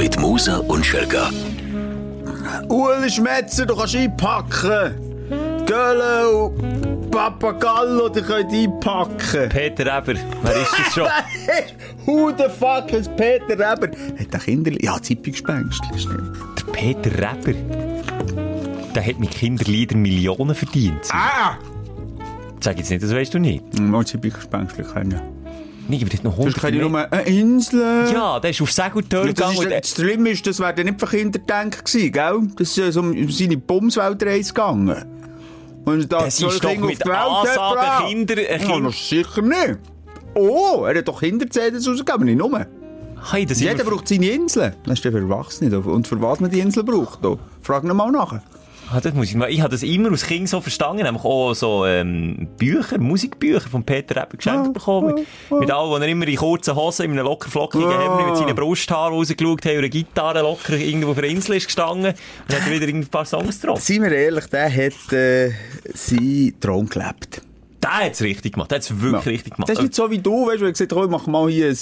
mit Musa und Schelga. Uli Schmetzer, du kannst einpacken. Gölle und Papagallo, die können einpacken. Peter Eber, wer ist das schon? Who the fuck is Peter Reber? Hat der Kinder... Ja, Zippungspängstchen, stimmt. Der Peter Reber. Der hat mit Kinderliedern Millionen verdient. Ah! Sag jetzt nicht, das weißt du nicht. Mal Zippungspängstchen kennen. Nee, aber das noch Sonst 100 kenne ich mehr. nur eine Insel. Ja, der ist auf Segeltörn gegangen. ist, und das Schlimme ist, das wäre dann nicht für Kinder gedacht gewesen, gell? Das ist um um seine Bumsweltreise gegangen. Und da Das ist doch mit Ansagen. Kinder- äh, Ja, Kinder- sicher nicht. Oh, er hat doch Kinderzähne rausgegeben, nicht nur. Hey, das Jeder braucht seine Insel. Das ist ja für Erwachsene. Und für was man die Insel braucht, da. frag ihn mal nach. Ah, das muss ich mal. Ich habe das immer als Kind so verstanden. Nämlich auch so ähm, Bücher, Musikbücher von Peter Eber geschenkt Ja, bekommen. ja, Mit all, wo er immer in kurzen Hosen, in einem locker flockigen Ja. Hemd mit seinen Brusthaaren rausgeschaut hat und eine Gitarre locker irgendwo auf einer Insel ist gestanden und hat wieder ein paar Songs drauf. Seien wir ehrlich, der hat äh, seinen Traum gelebt. Der hat es richtig gemacht. Der hat es wirklich richtig gemacht. Das ist nicht so wie du, weißt du, wenn gesagt ich mach mal hier ein,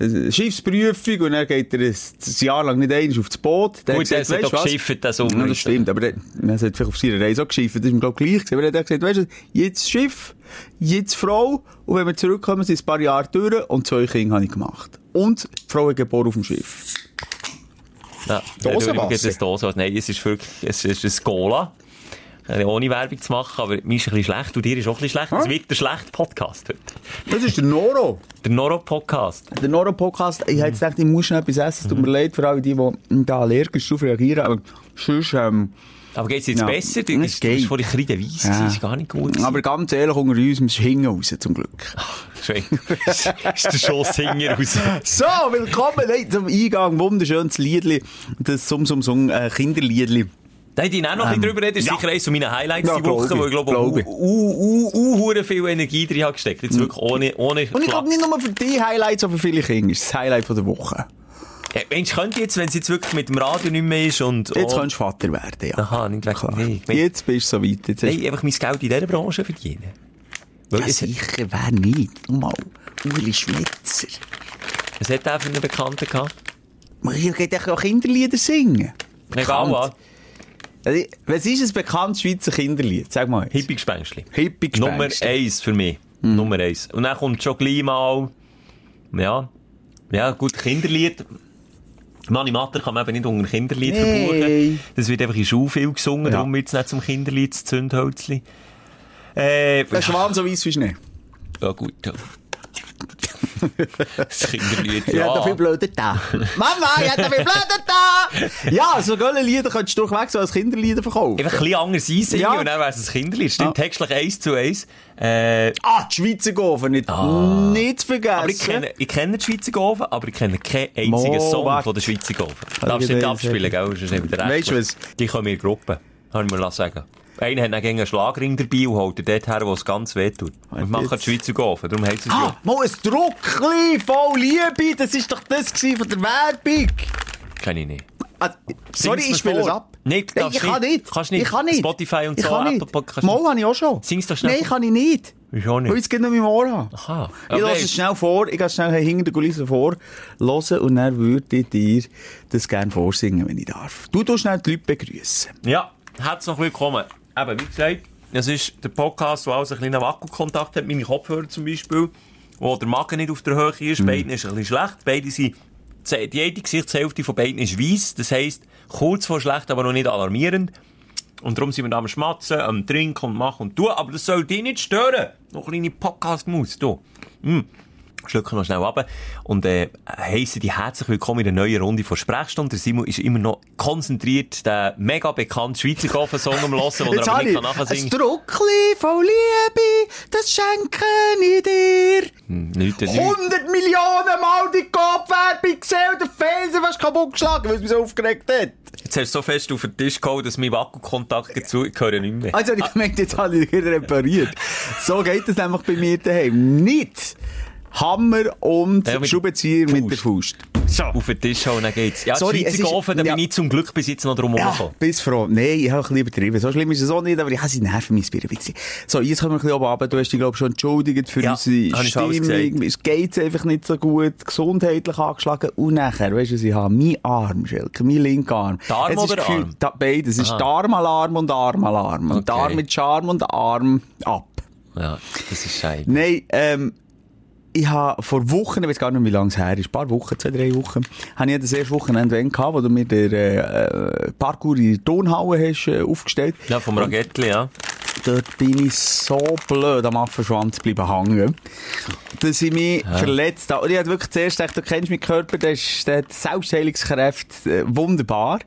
Schiffsprüfung und dann geht er ein, ein Jahr lang nicht einmal aufs Boot. Dann Gut, der hat weisst doch geschifft, der Sommer. Ja, das stimmt, aber er hat vielleicht auf seiner Reise auch geschifft, das ist mir glaub ich gleich gewesen. Aber er hat gesagt, weißt du, jetzt Schiff, jetzt Frau und wenn wir zurückkommen, sind ein paar Jahre durch und zwei Kinder habe ich gemacht. Und die Frau hat geboren auf dem Schiff. Ja? Es Dosenwasser. Nein, es ist wirklich, es ist ein Cola. Ohne Werbung zu machen, aber mir ist ein bisschen schlecht und dir ist auch ein bisschen schlecht. Es wird der schlechte Podcast heute. Das ist der Noro. Der Noro-Podcast. Der Noro-Podcast, ich hätte gedacht, ich muss schnell etwas essen. Es tut mir leid für alle, die, die da allergisch drauf reagieren, aber sonst, ähm, Aber geht's jetzt Ja, besser? Du es bist, vorhin ein bisschen weiss, Ja. das ist gar nicht gut. aber ganz ehrlich, unter uns, wir hingen raus, zum Glück. Schön. ist der Schosshinger raus. So, willkommen hey, zum Eingang. Wunderschönes Liedli. Das Sum Sum Sum äh, Kinderliedli. Nein, die auch noch ein bisschen drüber reden. Das ist Ähm, ja. sicher eines meiner Highlights Ja, die Woche, glaub wo ich, ich glaube, glaub ich. uh, uh, uh, viel Energie drin habe gesteckt. Jetzt wirklich ohne, ohne Und ich glaube nicht nur für die Highlights, sondern für viele Kinder. ist das Highlight von der Woche. Ja, Mensch, könnte jetzt, wenn es jetzt wirklich mit dem Radio nicht mehr ist und... Jetzt oh, kannst du Vater werden, ja. Aha, nicht. Klar. Nee, ich mein- Jetzt bist du so weit. Jetzt Nein, einfach mein Geld in dieser Branche verdienen. Weil ja, sicher, wer nicht? Nur mal. Uli Schmetzer. es hat auch für einen Bekannten gehabt. Man kann auch Kinderlieder singen. Egal was. Also, Was ist ein bekanntes Schweizer Kinderlied? Sag mal. Hippie-Gespenstli. Hippie Nummer eins für mich. Nummer eins. Und dann kommt schon gleich mal, ja, ja, gut, Kinderlied. Mani Matter kann man eben nicht unter Kinderlied Nee. verbuchen. Das wird einfach in Schule viel gesungen, Ja. darum wird es nicht zum Kinderlied, das Zündhölzli. Äh, Der Schwan so weiss wie Schnee. ja gut, ja. Ja, ja. da viel blöder da. Mama, ich hab da viel blöder da. Ja, so geile Lieder könntest du durchweg so als Kinderlieder verkaufen. Einfach ein bisschen anders einsingen Ja. und dann wäre es ein Kinderlied. Stimmt, textlich eins zu eins. Äh, Ah, die Schweizer Gofen, nicht, nicht zu vergessen. Aber ich kenne, ich kenne die Schweizer Gofen, aber ich kenne keinen einzigen Mo, Song warte. von der Schweizer Gofen. Darfst du nicht abspielen, gell? Sonst nicht wieder Weißt du was? Die kommen in Gruppen. Kann ich mir sagen. Einer hat dann gegen einen Schlagring dabei und holt dort her, wo es ganz weh tut. Und machen die Schweizer Gofen. Darum heißt es Ah, ja. mal ein Druckli voll Liebe. Das ist doch das von der Werbung. Kenne ich nicht. Ah, sorry, ich spiele es ab. Nein, du ich kann nicht. Kannst nicht. Ich kann nicht. Spotify und ich so, kann Apple nicht. Podcast- Mal habe ich auch schon. Sing's doch schnell Nein, kann ich nicht. Wieso nicht? Weil ich es nicht im Ohr habe. Aha. Ich lasse es schnell vor, ich gehe schnell hinter der Kulisse vor, hören und dann würde ich dir das gerne vorsingen, wenn ich darf. Du tust schnell die Leute begrüßen. Ja, herzlich willkommen. Eben, wie gesagt, es ist der Podcast, der also ein bisschen Wackelkontakt hat, meine Kopfhörer zum Beispiel, wo der Magen nicht auf der Höhe ist, Mhm. beiden ist ein bisschen schlecht, beide sind, die eine Gesichtshälfte von beiden ist weiss, das heisst, kurz vor schlecht, aber noch nicht alarmierend. Und darum sind wir da am Schmatzen, am Trinken und machen und tun, aber das soll dich nicht stören. Noch eine kleine Podcast-Maus, du. Mm. Schlucken wir schnell ab und äh, heissen die herzlich willkommen in der neuen Runde von Sprechstunde. Der Simon ist immer noch konzentriert den mega bekannten Schweizer Goffen-Song am Hören, den er aber nicht ich nachsingen ein kann. Druckli voll Liebe, das das schenke ich dir. Hm, Nicht, nicht. 100 Millionen Mal die Kopfwerbung gesehen und der Fernseher fast kaputt geschlagen, weil es mich so aufgeregt hat. Jetzt hast du so fest auf den Tisch gehauen, dass mein Wackelkontakt höre nicht mehr. Also, ich gemerkt, jetzt habe ich repariert. So geht es nämlich bei mir daheim. Nicht Hammer und Ja, Schraubenzieher mit der Faust. So. Auf den Tisch hauen, dann geht's. Ja, Sorry, Schweizer Ofen, da bin ich zum Glück bis jetzt noch drum Ja, herumgekommen. bis froh. Nein, ich habe ein bisschen übertrieben. So schlimm ist es auch nicht, aber ich habe sie nerven mein Bier ein bisschen. So, jetzt kommen wir ein bisschen oben runter. Du hast dich, glaube ich, schon entschuldigt für Ja, unsere Stimmung. Es geht einfach nicht so gut, gesundheitlich angeschlagen. Und nachher, weißt du, was ich habe? Mein Arm, Schelke, mein linker Arm. Der Arm Es oder Gefühl- Arm? Da, beides. Es ist Aha. der Armalarm und Armalarm. Und Okay. Arm mit Charme und Arm ab. Ja, das ist scheiße. Nein, ähm, ich habe vor Wochen, ich weiß gar nicht, wie lange es her ist, ein paar Wochen, zwei, drei Wochen, habe ich das erste Wochenende gehabt, wo du mir den äh, äh, Parkour in der Tonhalle hast äh, aufgestellt. Ja, vom Ragettli, ja. Dort bin ich so blöd am Affenschwanz geblieben hängen, dass ich mich verletzt habe. Und ich hatte wirklich zuerst gedacht, du kennst meinen Körper, der, ist, der hat Selbstheilungskräfte, äh, wunderbar.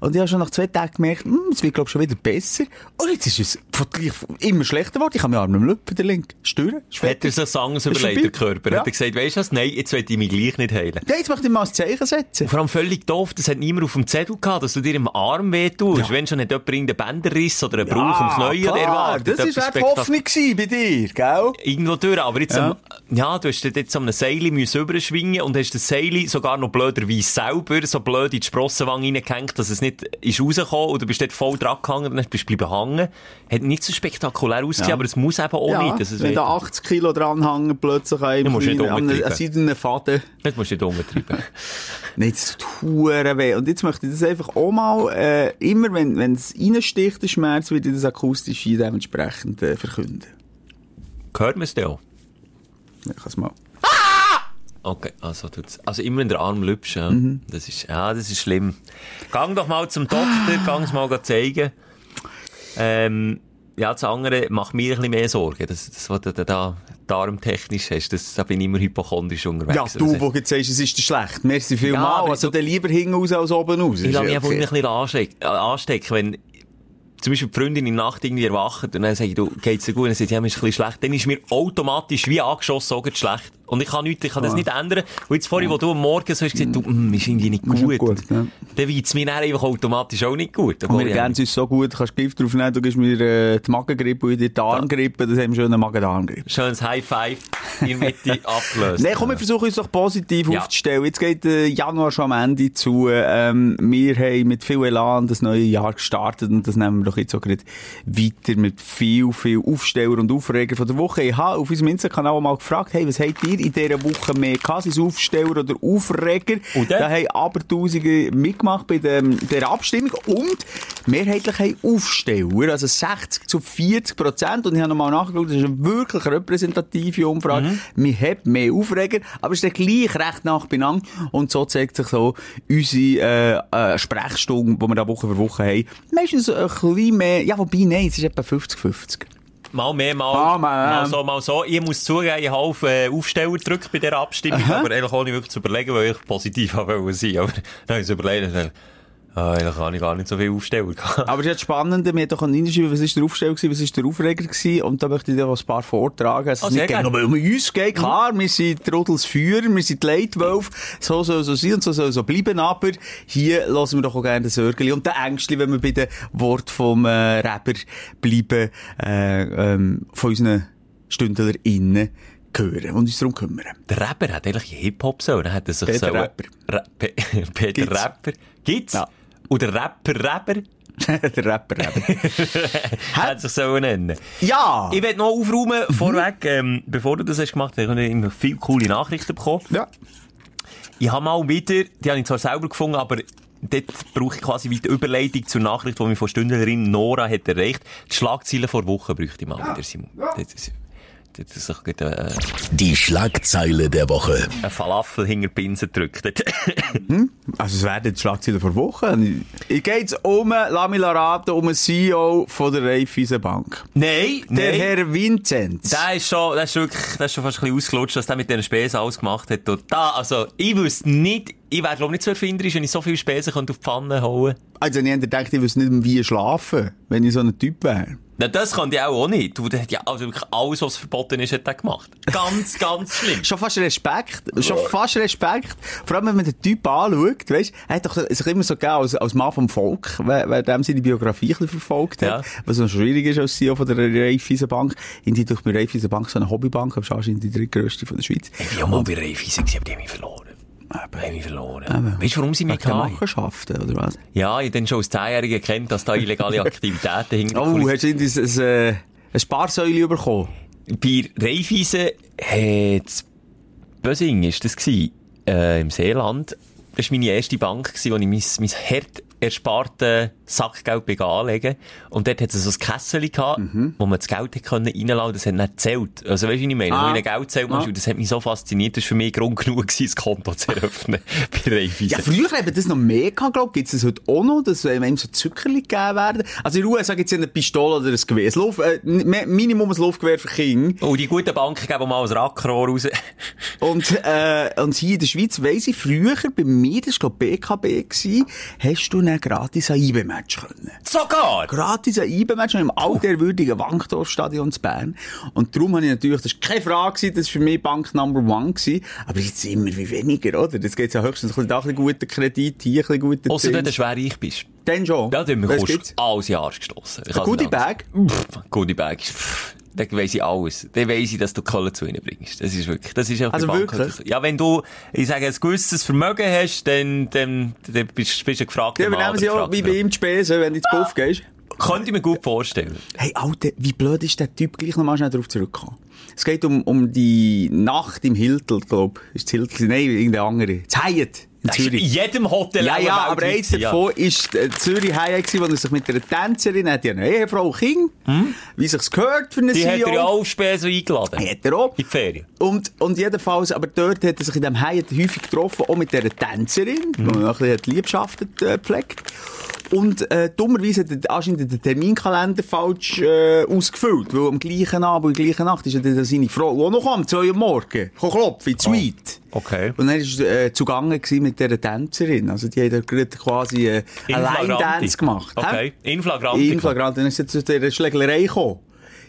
Und ich habe schon nach zwei Tagen gemerkt, hm, es wird, glaube ich, schon wieder besser. Und jetzt ist es von gleich immer schlechter geworden. Ich habe meinen Arm nicht mehr Lüppen, der link. Stören, Hat er so Songs überlegt, der. Körper? Ja. Hat er gesagt, weisst du was? Nein, jetzt will ich mich gleich nicht heilen. Ja, jetzt möchte ich mal ein Zeichen setzen. Vor allem völlig doof, das hat niemand auf dem Zettel gehabt, dass du dir im Arm weh tust. Ja. Wenn schon nicht jemand irgendeinen Bänderriss oder einen Bruch am Knie klar, erwartet. Das war die Hoffnung bei dir, gell? Irgendwo durch, aber jetzt, Ja. am, ja, du hast jetzt am einem Seil überschwingen und hast das Seil sogar noch blöderweise selber so blöd in die Sprossenwange reingehängt, dass es nicht ist rausgekommen du bist dort voll dran gehangen und dann bist du bleiben hängen. Hat nicht so spektakulär ausgesehen, Ja. aber es muss eben auch nicht, dass es wenn da tut. 80 Kilo dranhängen, plötzlich an nicht einem seidenen Faden. Das musst du nicht umtreiben. Nein, das tut weh. Und jetzt möchte ich das einfach auch mal, äh, immer wenn, wenn es reinsticht, der Schmerz, würde ich das akustisch hier dementsprechend äh, verkünden. Hört man es denn auch? Ich kann es mal. Okay, also tut's. Also immer in der Arm lübst, ja. Mhm. Das ist, ja, das ist schlimm. Gang doch mal zum Doktor, gang es mal zeigen. Ähm, ja, das andere macht mir ein bisschen mehr Sorgen. Das, das was du da, da darmtechnisch hast, das, da bin ich immer hypochondrisch unterwegs. Ja, du, Also, wo jetzt sagst, es ist dir schlecht. Merci Ja, vielmal. aber also, du- dann lieber hinten raus als oben raus. ich lasse mich einfach ein bisschen anstecken, äh, anstecken, wenn zum Beispiel die Freundin in der Nacht irgendwie erwacht und dann sage ich, du, geht's dir gut? Und dann sagt, ja, mir ist ein bisschen schlecht. Dann ist mir automatisch wie angeschossen gerade schlecht. Und ich kann nichts, ich kann das nicht ändern. Und jetzt vorhin, wo du am Morgen so hast gesagt, du, mm, ist irgendwie nicht gut. nicht gut, ja. Dann weht's mir dann einfach automatisch auch nicht gut. Obwohl wir geben es uns so gut, du kannst Gift drauf nehmen, du gibst mir äh, die Magengrippe und die Armgrippe, das haben wir schon eine Magen-Darm-Grippe. Schönes High Five in Mitte abgelöst. Nein, komm, wir versuchen uns doch positiv Ja. aufzustellen. Jetzt geht der Januar schon am Ende zu. Ähm, wir haben mit viel Elan das neue Jahr gestartet und das nehmen wir doch jetzt auch gerade weiter mit viel, viel Aufsteller und Aufreger von der Woche. Ich habe auf unserem Insta-Kanal auch mal gefragt, hey, was habt ihr in dieser Woche mehr gehabt? Sind Aufsteller oder Aufreger? Und dann? Da haben aber Tausende mitgemacht bei dem, der Abstimmung und mehrheitlich haben Aufsteller, also 60 zu 40 Prozent. Und ich habe nochmal nachgeschaut, das ist eine wirklich repräsentative Umfrage. Wir haben mehr Aufreger, aber es ist dann gleich recht nach benannt. Und so zeigt sich so unsere äh, äh, Sprechstunde, die wir da Woche für Woche haben. Meistens ein bisschen mehr, ja wobei, nein, es ist etwa 50-50. Mal mehr, mal, man. mal so, mal so. Ich muss zugeben, ich habe auf äh, Aufsteller gedrückt bei dieser Abstimmung, aber eigentlich ohne wirklich zu überlegen, weil ich positiv sein. Aber dann habe ich es überlegt ah, eigentlich habe ich gar nicht so viel Aufsteller. Aber es ist jetzt spannend, wir haben doch reingeschrieben, was ist der Aufsteller gewesen, was ist der Aufreger gewesen, und da möchte ich dir ein paar vortragen. Also Oh, es nicht gerne. um uns geht, klar, wir sind die Rudels Führer, wir sind die Leitwölfe, so soll so sein und so soll so bleiben, aber hier lassen wir doch auch gerne den Sörgeli und den Ängstli, wenn wir bei den Wort vom äh, Rapper bleiben, äh, ähm, von unseren StündlerInnen hören und uns darum kümmern. Der Rapper hat eigentlich Hip-Hop so, dann hat er sich Peter so... Rapper. Ra Pe Peter Gibt's. Rapper. Gibt's? Ja. Und der Rapper Rapper der Rapper, Rapper. hat sich so nennen. Ja! Ich will noch aufräumen, Mhm. vorweg, ähm, bevor du das hast gemacht hast, habe ich immer viele coole Nachrichten bekommen. Ja. Ich habe mal wieder, die habe ich zwar selber gefunden, aber dort brauche ich quasi wieder Überleitung zur Nachricht, die mich von Stündlerin Nora hat erreicht. Die Schlagzeilen vor Wochen bräuchte ich mal wieder, Simon. Das das ist doch gerade, äh, Die Schlagzeile der Woche. ein Falafel hinter die Pinsel gedrückt. Also es werden die Schlagzeilen vor Wochen. Ich gehe jetzt um, lass mich raten, um einen CEO von der Raiffeisenbank. nein, Der nein. Herr Vinzenz. Der ist schon, der ist wirklich, der ist schon fast ein bisschen ausgelutscht, dass der mit diesen Spesen alles gemacht hat. Und da, also, ich wüsste nicht, ich wäre, glaube nicht so erfinderisch, wenn ich so viele Spesen könnte auf die Pfanne hauen Also ich hätte gedacht, ich wüsste nicht, wie schlafen, wenn ich so ein Typ wäre. Na, das kann die auch, auch nicht. Du, der hat ja also wirklich alles, was verboten ist, hat er gemacht. Ganz, ganz schlimm. Schon fast Respekt. Schon fast Respekt. Vor allem, wenn man den Typ anschaut, weißt, er hat doch sich immer so gegeben als, als Mann vom Volk, wer, wer dem seine Biografie ein verfolgt hat. Ja. Was noch schwierig ist als CEO von der Raiffeisenbank. In die durch die Raiffeisenbank so eine Hobbybank, aber anscheinend die drittgrößte von der Schweiz. Ich bin ja mal bei Raiffeisen aber die haben mich verloren. Die haben mich verloren. Weißt du, warum sie mich hatten? Machenschaften, oder was? Ja, ich habe dann schon als Zehnjähriger kennt, dass da illegale Aktivitäten hinter Oh, hast du irgendwie ein, ein, äh, ein Sparsäule bekommen? Bei Raiffeisen hat Bösing ist das gsi, äh, im Seeland. Das war meine erste Bank, gewesen, wo ich mein, mein hart ersparte Sackgeld bin anlegen Und dort hat es so ein Kessel gehabt, wo man das Geld hat können reinlassen Das hat nicht gezählt. Also weißt du, wie ich meine? Ah. Wo ich Geld zählt Ah. und das hat mich so fasziniert. Das war für mich Grund genug, gewesen, das Konto zu eröffnen. bei Raiffeisen. Ja, früher haben das noch mehr gehabt, glaub Gibt es das heute auch noch, dass einem so Zuckerli gegeben werden? Also in der USA gibt es ja eine Pistole oder ein Gewehr. Lauf, äh, mi- Minimum ein Luftgewehr für Kinder. Oh, die guten Banken geben mal ein Rackrohr raus. Und, äh, und hier in der Schweiz weiss ich, früher, bei mir, das war, glaub BKB, gewesen, hast du dann gratis ein IB-Match können. Sogar! Gratis ein IB-Match im altehrwürdigen Wankdorfstadion zu Bern. Und darum habe ich natürlich, das war keine Frage, das war für mich Bank Number One gewesen. Aber jetzt immer wie weniger, oder? Das geht ja höchstens ein bisschen da ein guter Kredit, hier ein bisschen guter Ausser wenn du schwer reich bist. Dann schon. Ja, dann Was kommst gibt's? du alles Jahr gestossen. Goodie. Bag? Goodie Bag. ist- pff, Dann weiss ich alles. Dann weiss ich, dass du Kohle zu ihnen bringst. Das ist wirklich, das ist Also wirklich? Ja, wenn du, ich sage, ein gewisses Vermögen hast, dann, dann, dann bist, bist du gefragt. Ja, übernehmen sie auch, wie bei ihm die Spesen, wenn du ins Puff gehst. Könnte ich mir gut vorstellen. Hey, Alter, wie blöd ist der Typ gleich nochmal schnell darauf zurückgekommen? Es geht um, um die Nacht im Hiltel, glaub. Ist das Hiltel? Nein, irgendein andere. Das Hyatt in ist in Zürich. jedem Hotel Ja, ja, aber eins ja. davon ist äh, Zürich gewesen, wo er sich mit einer Tänzerin, hat ja eine Ehefrau, Kind, wie sich's gehört für einen Hm? Die hat CEO. er ja auch Spesen eingeladen. Hat er auch. In die Ferien. Und, und jedenfalls, aber dort hat er sich in diesem Hyatt häufig getroffen, auch mit dieser Tänzerin, wo man noch ein bisschen Liebschaften äh, pflegt. Und äh, dummerweise hat er anscheinend den Terminkalender falsch äh, ausgefüllt, weil am gleichen Abend, der gleichen Nacht ist ja dann seine Frau, die auch noch am 2 Uhr morgen, klopfen, in die Suite. Okay. Und dann war er äh, zugange mit dieser Tänzerin. Also die hat er gerade quasi äh. Line-Dance gemacht. Okay. In flagranti. In Flagrant. Dann ist er zu dieser Schlägerei gekommen.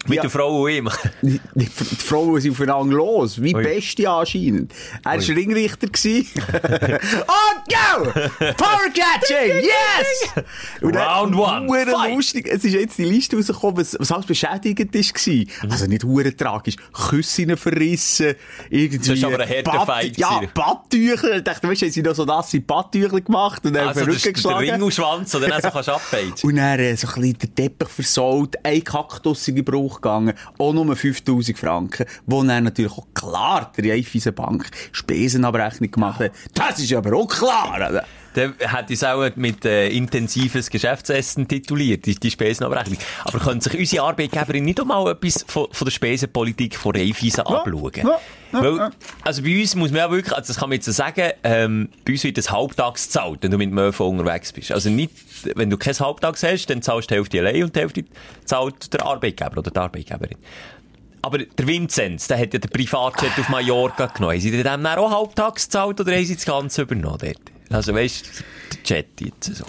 Mit Ja. der Frau und ihm. Die, die, Frauen sind aufeinander los. Wie Ui. Beste anscheinend. Er war Ringrichter. Und go! Power Catching! Yes! Und Round one. Fight. lustig. Es ist jetzt die Liste rausgekommen, was, was alles beschädigend war. Mhm. Also nicht hure tragisch. Küsse verrissen. Irgendwie. Das ist aber ein harter Fight Ja. Badtücher. Ich dachte, weißt du, sie noch so nasse Badtücher gemacht und dann Also, auf das den Rücken geschlagen. Ringelschwanz, den du dann so kannst abbeizen. Und dann äh, so ein bisschen der Teppich versaut, ein Kaktus Gebrauch gegangen, auch nur 5000 Franken, wo dann natürlich auch klar der Raiffeisen Bank Spesenabrechnung gemacht hat. Das ist aber auch klar, oder? Dann hat es auch mit äh, intensives Geschäftsessen tituliert, die, die Spesenabrechnung. Aber können sich unsere Arbeitgeberin nicht auch mal etwas von, von der Spesenpolitik von Raiffeisen abschauen? ja, ja, Weil, ja. also bei uns muss man ja wirklich, also das kann man jetzt so sagen, ähm, bei uns wird das halbtags zahlt, wenn du mit dem ÖV unterwegs bist. Also nicht, wenn du kein Halbtags hast, dann zahlst du die Hälfte allein und die Hälfte zahlt der Arbeitgeber oder die Arbeitgeberin. Aber der Vinzenz, der hat ja den Privatjet auf Mallorca genommen. Haben sie dem dann auch halbtags gezahlt oder haben sie das Ganze übernommen dort? Also weißt du, der Jet jetzt so.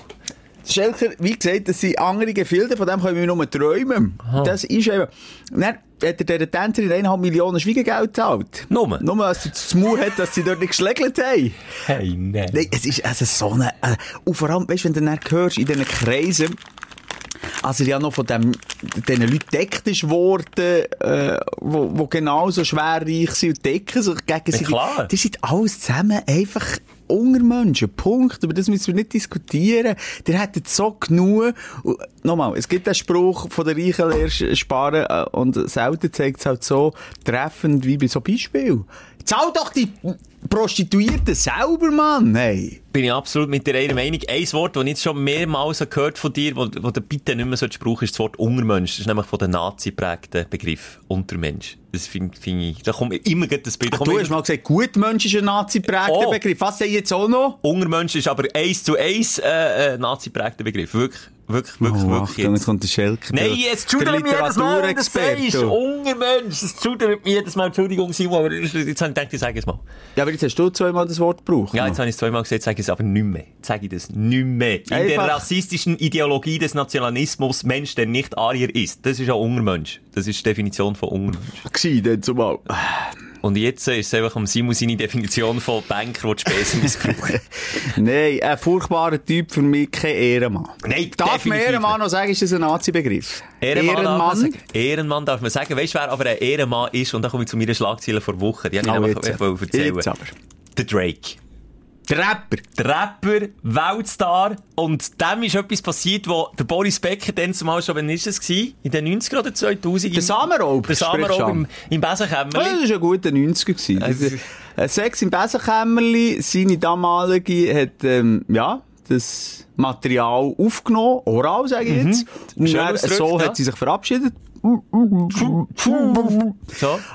Schelker, wie gesagt, das sind andere Gefilde, von dem können wir nur träumen. Das ist eben... Dann hat er dieser Tänzerin 1,5 Millionen Schwiegegeld gezahlt. Nur? Nur, als sie das Maul hat, dass sie dort nicht geschlägelt haben. Hey, nein. Nein, es ist also so eine, äh, und vor allem, weißt du, wenn du dann hörst, in diesen Kreisen, als er ja noch von dem, diesen Leuten deckt ist worden, äh, wo, wo genauso schwerreich sind und decken sich gegen sich. klar. Die sind alles zusammen einfach Ungermenschen. Punkt. Über das müssen wir nicht diskutieren. Der hätte so genug. Nochmal, es gibt den Spruch von der Reichen sparen, äh, und selten zeigt es halt so treffend wie bei so Beispiel. Zahl doch die Prostituierten selber, Mann, hey. Bin ich absolut mit dir einer Meinung. Ein Wort, das ich jetzt schon mehrmals gehört von dir, wo du bitte nicht mehr so brauchen, ist das Wort Ungermensch. Das ist nämlich von den Nazi geprägten Begriff. Untermensch. Das finde find ich, da kommt immer das Bild. kommt Du hast mal gesagt, Gutmensch ist ein nazi-prägter Oh. Begriff. Was denn jetzt auch noch? Ungermensch ist aber eins zu eins, äh, äh, Nazi geprägter Begriff. Wirklich. Wirklich, wirklich, Oh, wirklich. Achtung, jetzt kommt der Schelk. Nein, der- es der schudert mich jedes Mal, wenn das sagst. Ungermensch, es schudert mich jedes Mal. Entschuldigung, Simon, aber jetzt habe ich gedacht, ich sage es mal. Ja, aber jetzt hast du zweimal das Wort gebraucht. Ja, jetzt habe ich es zweimal gesagt, sage ich es aber nicht mehr. Jetzt sage ich das nicht mehr. In der Einfach- rassistischen Ideologie des Nationalismus, Mensch, der nicht Arier ist. Das ist ein Ungermensch. Das ist die Definition von Ungermensch. Gsi, dann zumal. Und jetzt äh, ist es einfach um Simon seine Definition von Banker, die die Spesen missbrauchen. Nein, ein furchtbarer Typ für mich, kein Ehrenmann. Nein, Darf man Ehrenmann noch sagen, ist das ein Nazi-Begriff? Ehrenmann, sagen. Ehrenmann darf man sagen. Weißt du, wer aber ein Ehrenmann ist? Und da komme ich zu meiner Schlagzeile vor Wochen. Die habe ich Oh, einfach erzählen. Jetzt aber. Der Drake. Der Rapper. Der Rapper, Weltstar. Und dem ist etwas passiert, wo der Boris Becker dann zumal schon, wann ist es gewesen? In den 90er oder 2000? Der Samenraub. Der Samenraub Sprich im, schon. im Ja, Besenkämmerli. das war ein guter 90er. gewesen. Also- Äh, Sex im Besenkämmerli, seine damalige hat, ähm, ja, das Material aufgenommen, oral, sage ich jetzt. Und dann, so ja. hat sie sich verabschiedet. So.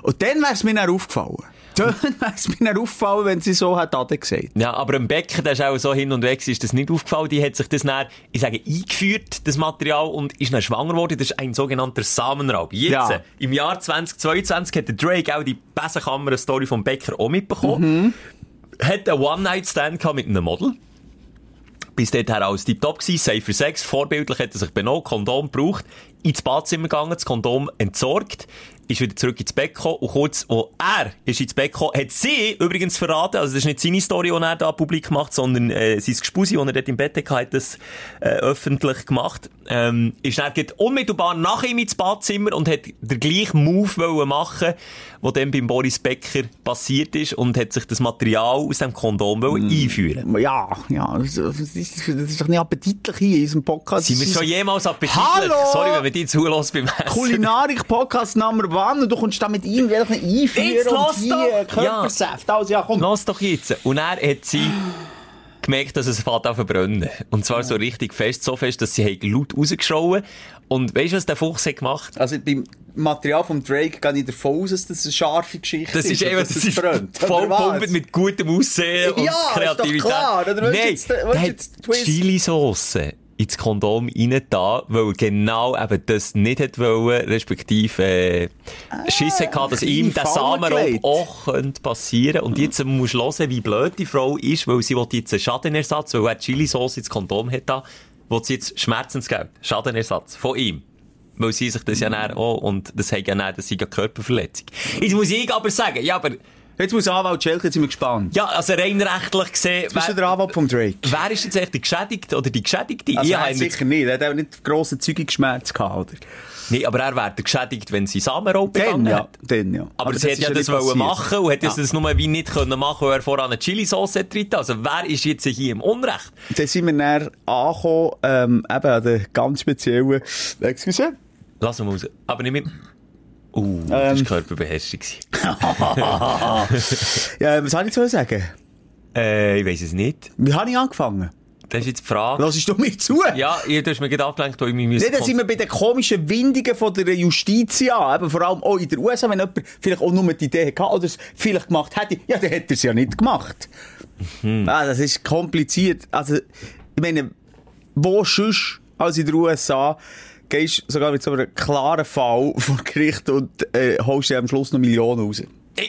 Und dann wäre es mir dann aufgefallen. Wäre es mir dann aufgefallen, wenn sie so hat Ade gesagt. Ja, aber im Becker, der ist auch so hin und weg, ist das nicht aufgefallen. Die hat sich das dann, ich sage, eingeführt, das Material, und ist dann schwanger geworden. Das ist ein sogenannter Samenraub. Jetzt, Ja. äh, im Jahr 2022, hat der Drake auch die Besenkammer-Story vom Becker auch mitbekommen. Hat einen One-Night-Stand gehabt mit einem Model. Bis dahin alles tiptop gewesen, safe für Sex, vorbildlich hat er sich benommen, Kondom gebraucht, ins Badzimmer gegangen, das Kondom entsorgt, ist wieder zurück ins Bett gekommen und kurz, wo er ist ins Bett gekommen, hat sie übrigens verraten, also das ist nicht seine Story, die er da publik macht, sondern äh, sein Gespusi, das er dort im Bett hatte, hat das äh, öffentlich gemacht, ähm, ist dann unmittelbar nach ihm ins Badzimmer und hat den gleichen Move wollen machen, der dann beim Boris Becker passiert ist und hat sich das Material aus dem Kondom wollen einführen. Ja, ja, das ist, das ist doch nicht appetitlich hier in unserem Podcast. Sind wir schon jemals appetitlich? Hallo! Sorry, wenn wir die zulässt beim Essen. Kulinarik-Podcast Und du kommst da mit ihm welchen Jetzt einführen lass und hier doch! Körpersäfte. Also ja, komm. Lass doch jetzt. Und er hat sie gemerkt, dass es fährt an verbrennen. Und zwar so richtig fest, so fest, dass sie laut rausgeschrauen. Und weißt du, was der Fuchs hat gemacht? Also beim Material vom Drake gehe ich davon aus, dass das eine scharfe Geschichte Das ist eben, dass das es ist brennt. voll Oder was? pumpt mit gutem Aussehen und Ja, ist doch Kreativität. klar. Oder Nein, jetzt- der hat jetzt Twist? Chili-Sauce ins Kondom rein da, weil er genau eben das nicht hat wollen, respektive äh, Schiss hatte, dass ihm der Samenraub auch könnte passieren. Und jetzt musst du hören, wie blöd die Frau ist, weil sie jetzt einen Schadenersatz, weil er Chili-Sauce ins Kondom hat da, will sie jetzt Schmerzensgeld, Schadenersatz von ihm. Weil sie sich das ja dann auch, und das hat ja dann, das ist ja Körperverletzung. Jetzt muss ich aber sagen, ja, aber, Jetzt muss Anwalt Schelke, jetzt sind wir gespannt. ja, also rein rechtlich gesehen, Bist du der Anwalt vom Drake? wer ist jetzt echt Geschädigte oder die Geschädigte? Also Ich er hat sicher nicht. Er hat auch nicht grossen Zeugungsschmerz gehabt, oder? Nee, aber er wäre geschädigt, wenn sie Samenraub begangen ja. hat. Dann, ja. Aber, sie das hat ja das wollen machen und hat Ja. das nur wie nicht können machen, weil er vorher eine Chili-Sauce hat. Also wer ist jetzt hier im Unrecht? Dann sind wir dann angekommen, ähm, eben an der ganz speziellen, excuse, Lass mal raus. Aber nicht mit... Uh, das Ähm. war Körperbeherrschung. ja, was soll ich zu sagen? äh, ich weiss es nicht. Wie habe ich angefangen? Das ist jetzt die Frage. Lassest du mir zu? Ja, ihr hast mir gerade abgelenkt, wo ich mich Nicht, da sind wir bei den komischen Windungen von der Justiz an. Eben vor allem auch in der USA, wenn jemand vielleicht auch nur die Idee hatte oder es vielleicht gemacht hätte. Ja, dann hätte er es ja nicht gemacht. Mhm. Ah, das ist kompliziert. Also, ich meine, wo sonst als in den USA gehst sogar mit so einem klaren Fall vor Gericht und äh, holst dir am Schluss noch Millionen raus.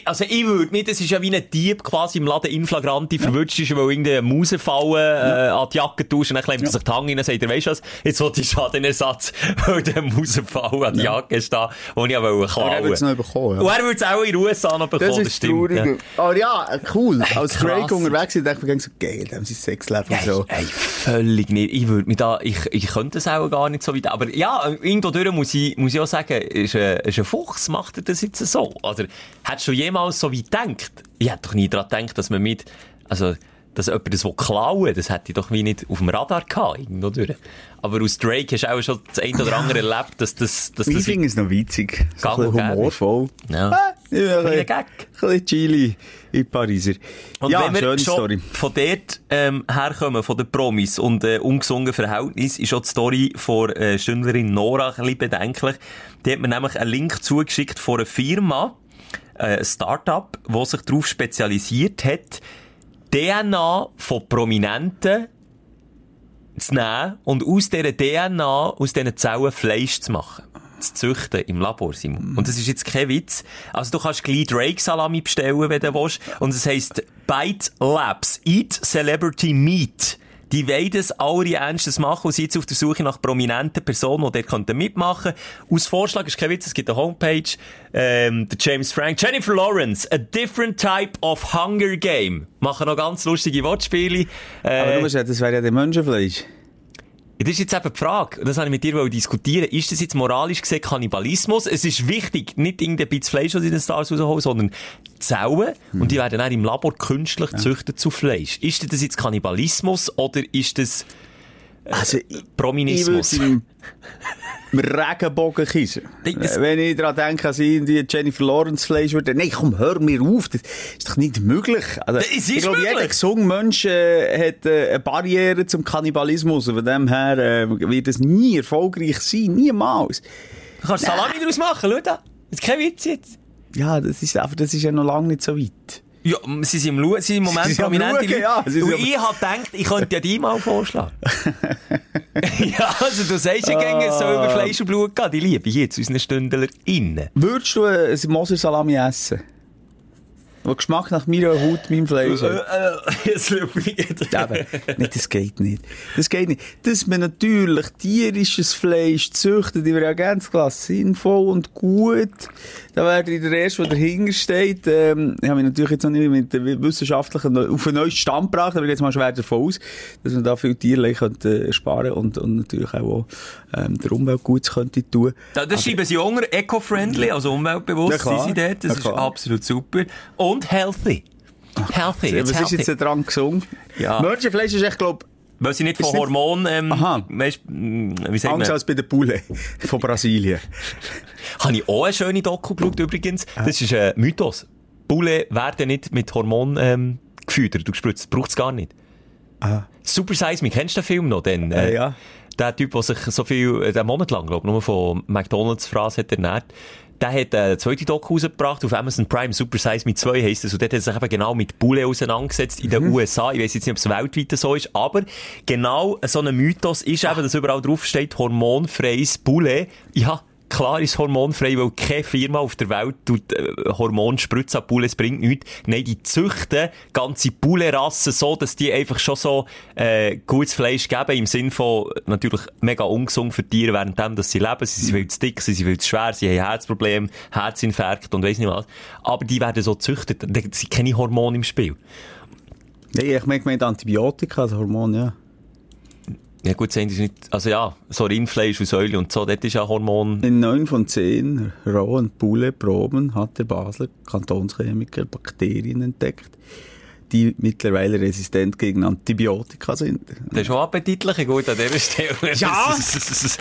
Also ich würde nicht, das ist ja wie ein Dieb quasi im Laden in flagranti verwünscht ist, weil irgendeine Mausenfalle äh, an die Jacke tauscht und dann klemmt er sich die Hand rein und sagt, weisst du was, jetzt will ich Schadenersatz, weil der Mausenfalle an die Jacke ist da, den ich ja wollte klauen. Aber er wird es noch bekommen, Und ja. er würde es auch in den USA noch bekommen, Das das, ist stimmt. traurig. Ja. Aber ja, cool. Als. Drake unterwegs sind, dachte ich mir so, geil, da haben sie Sexleben Ja, und so. ey, völlig nicht. Ich würde mich da, ich, ich könnte es auch gar nicht so weit, aber ja, irgendwo durch muss ich, muss ich auch sagen, ist ein, ist ein Fuchs, macht er das jetzt so? Oder, hättest du jemals so weit gedacht? Ich hätte doch nie daran gedacht, dass man mit, also, dass jemand das klauen das hätte ich doch wie nicht auf dem Radar gehabt, irgendwo durch. Aber aus Drake hast du auch schon das ein oder andere erlebt, dass das, dass Ich das, finde es noch witzig. So ein humorvoll. Ja. Ah, ja, ein Kleiner bisschen- Gag. Ein bisschen Chili in Pariser. Und ja, wenn wir schöne schon Story. von dort ähm, herkommen, von den Promis und äh, ungesungen Verhältnis, ist auch die Story von äh, Stündlerin Nora ein bisschen bedenklich. Die hat mir nämlich einen Link zugeschickt von einer Firma, äh, Startup, wo sich darauf spezialisiert hat, DNA von Prominenten zu nehmen und aus dieser DNA, aus diesen Zellen Fleisch zu machen. Zu züchten im Labor, Simon. Und das ist jetzt kein Witz. Also du kannst gleich Drake-Salami bestellen, wenn du willst. Und es heisst Bite Labs. Eat Celebrity Meat. Die wollen das alle ernstes machen und sind jetzt auf der Suche nach prominenten Personen, die dort könnten mitmachen Aus Vorschlag ist kein Witz, es gibt eine Homepage, ähm, der James Frank, Jennifer Lawrence, a different type of Hunger Game. Machen noch ganz lustige Wortspiele. Äh, Aber du musst ja, das wäre ja der Menschenfleisch. Das ist jetzt eben die Frage, und das habe ich mit dir diskutieren. Ist das jetzt moralisch gesehen Kannibalismus? Es ist wichtig, nicht irgendein bisschen Fleisch, in den Stars rausholen, sondern Zellen. Und die werden dann im Labor künstlich gezüchtet zu Fleisch. Ist das jetzt Kannibalismus oder ist das Also, ich, ich Prominismus? würde im Regenbogen kissen. Das- Wenn ich daran denke, dass ich irgendwie Jennifer Lawrence Fleisch würde, nein, komm, hör mir auf, das ist doch nicht möglich. Also, ist ich glaube, jeder gesunde Mensch äh, hat äh, eine Barriere zum Kannibalismus. Von dem her äh, wird es nie erfolgreich sein, niemals. Du kannst Salami daraus machen, schau da. Das ist kein Witz jetzt. Ja, das ist einfach, das ist ja noch lange nicht so weit. Ja, sie sind im, Lu sie sind im Moment Sie sind prominente Schauen, Leute. ja. Und ich habe gedacht, ich könnte ja die mal vorschlagen. ja, also du sagst ja gegen es soll über Fleisch und Blut gehen. Die liebe ich jetzt, unseren Stündler innen. Würdest du äh, ein Moser Salami essen? Der Geschmack nach meiner Haut, meinem Fleisch? Jetzt schaut mich nicht. Eben. Nee, das geht nicht. Das geht nicht. Dass man natürlich tierisches Fleisch züchtet, die wäre ja ganz klar sinnvoll und gut. Da wäre ich der Erste, der dahinter steht. Ähm, ich habe mich natürlich jetzt noch nicht mit den Wissenschaftlichen auf einen neuen Stand gebracht, aber jetzt mal schwer davon aus, dass man da viel Tierleid könnte äh, sparen und, und natürlich auch ähm, der Umwelt Gutes könnte tun. Da, das schreiben sie unter, eco-friendly, also umweltbewusst Ja, sind sie dort. Das Ja, ist absolut super. Und healthy. Healthy, Was jetzt ist healthy. jetzt dran gesund? Ja. Menschenfleisch ist echt, glaube Weil sie nicht Ist von nicht- Hormonen, ähm, Aha. weisst, mm, wie sagt Angst man? als bei der Pulle von Brasilien. Habe ich auch eine schöne Doku geschaut, übrigens. Das ist ein Mythos. Bulle werden nicht mit Hormonen, ähm, gefüttert, du gespritzt. Braucht's gar nicht. Super Size Me, kennst du den Film noch? Den, Äh, ja. Der Typ, der sich so viel, äh, den Monat lang, glaube ich, nur von McDonalds-Phrase hat ernährt. Der hat äh, eine zweite Doku rausgebracht auf Amazon Prime, Super Size Me 2 heisst es. Und dort hat er sich eben genau mit Bulle auseinandergesetzt in den USA. Ich weiß jetzt nicht, ob es weltweit so ist, aber genau so ein Mythos ist eben, dass überall drauf steht, hormonfreies Bulle. Ja, klar ist hormonfrei, weil keine Firma auf der Welt tut äh, Hormon spritzen an Bulle, es bringt nichts. Nein, die züchten ganze Bulle-Rassen so, dass die einfach schon so äh, gutes Fleisch geben, im Sinn von natürlich mega ungesund für Tiere, während dem, dass sie leben. Sie sind viel zu dick, sie sind viel zu schwer, sie haben Herzprobleme, Herzinfarkt und weiss nicht was. Aber die werden so gezüchtet, da sind keine Hormone im Spiel. Nee, ich meine, gemeint Antibiotika, also Hormon, ja. Ja gut, sehen sie nicht, also ja, so Rindfleisch und Säule und so, dort ist ja Hormon... In neun von zehn rohen Bulle-Proben hat der Basler Kantonschemiker Bakterien entdeckt, die mittlerweile resistent gegen Antibiotika sind. Das ist schon appetitlich gut an dieser Stelle. Ja.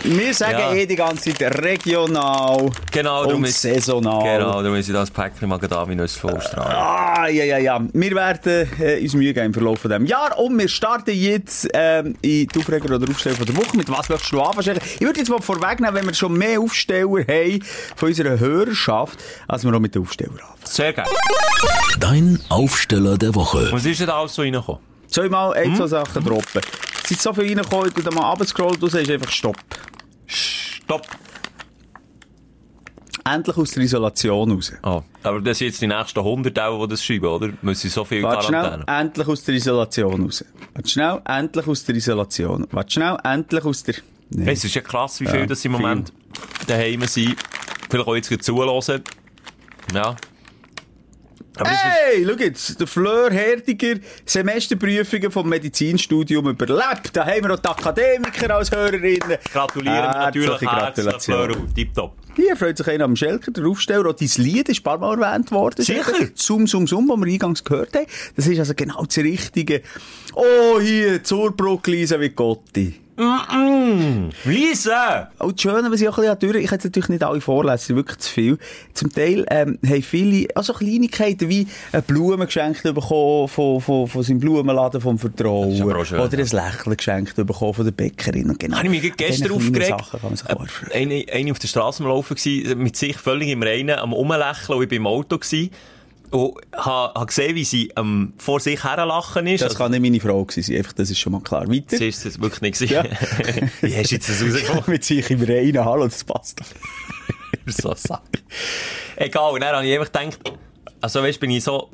Wir sagen Ja. eh die ganze Zeit regional Genau, und ist- saisonal. Genau, darum ist das Päckchen Macadamia-Nüsse von Australien. Ah, ja, ja, ja. Wir werden äh, uns Mühe geben im Verlauf von diesem Jahr und wir starten jetzt ähm, in die Aufreger oder Aufsteller von der Woche. Mit was möchtest du anfangen? Ich würde jetzt mal vorwegnehmen, wenn wir schon mehr Aufsteller haben von unserer Hörerschaft, als wir auch mit den Aufsteller anfangen. Sehr geil. Dein Aufsteller der Woche. Was ist denn da alles so reingekommen? Soll ich mal ein, Hm? zwei Sachen droppen? Es sind so viele reingekommen, ich mal runtergescrollt, du sagst einfach Stopp. Stopp. Endlich aus der Isolation raus. Oh, aber das sind jetzt die nächsten 100 auch, die das schreiben, oder? Müssen so viel Warte schnell, Quarantäne. endlich aus der Isolation raus. Warte schnell, endlich aus der Isolation. Warte schnell, endlich aus der... Nee. Es ist ja krass, wie viel Ja, das im viel. Moment daheim sind. Vielleicht auch jetzt zuhören. Ja. Aber Hey, schau jetzt, der Fleur Herdiger, Semesterprüfungen vom Medizinstudium überlebt. Da haben wir auch die Akademiker als Hörerinnen. gratulieren wir natürlich Gratulation. Fleur, tipptopp. Hier freut sich einer am Schelker, der Aufsteller. Auch dein Lied ist ein paar Mal erwähnt worden. Sicher? Zum, zum, zum, was wir eingangs gehört haben. Das ist also genau das Richtige. Oh, hier, zur Brücke, Lisa wie Gotti. Lisa! Auch das Schöne, was ich auch ein bisschen durch, ich kann jetzt natürlich nicht alle vorlesen, es wirklich zu viel. Zum Teil, ähm, haben viele, also Kleinigkeiten wie eine Blume geschenkt bekommen von, von, von seinem Blumenladen vom Vertrauen. schön, Oder ein Lächeln geschenkt bekommen von der Bäckerin. Und genau. Habe ich mich gestern aufgeregt. Erfreuen. Eine, eine auf der Straße am Laufen mit sich völlig im Reinen, am Umlächeln und ich bin im Auto gsi. Und habe ha gesehen, wie sie ähm, vor sich herlachen ist. Das Also, kann nicht meine Frau gewesen sein. Einfach, das ist schon mal klar. Weiter. sie ist es wirklich nicht gewesen. Ja. wie hast du jetzt das rausgefunden? mit sich im reinen Hallo, das passt doch. so Sache. Egal, und dann habe ich einfach gedacht, also weißt, bin ich so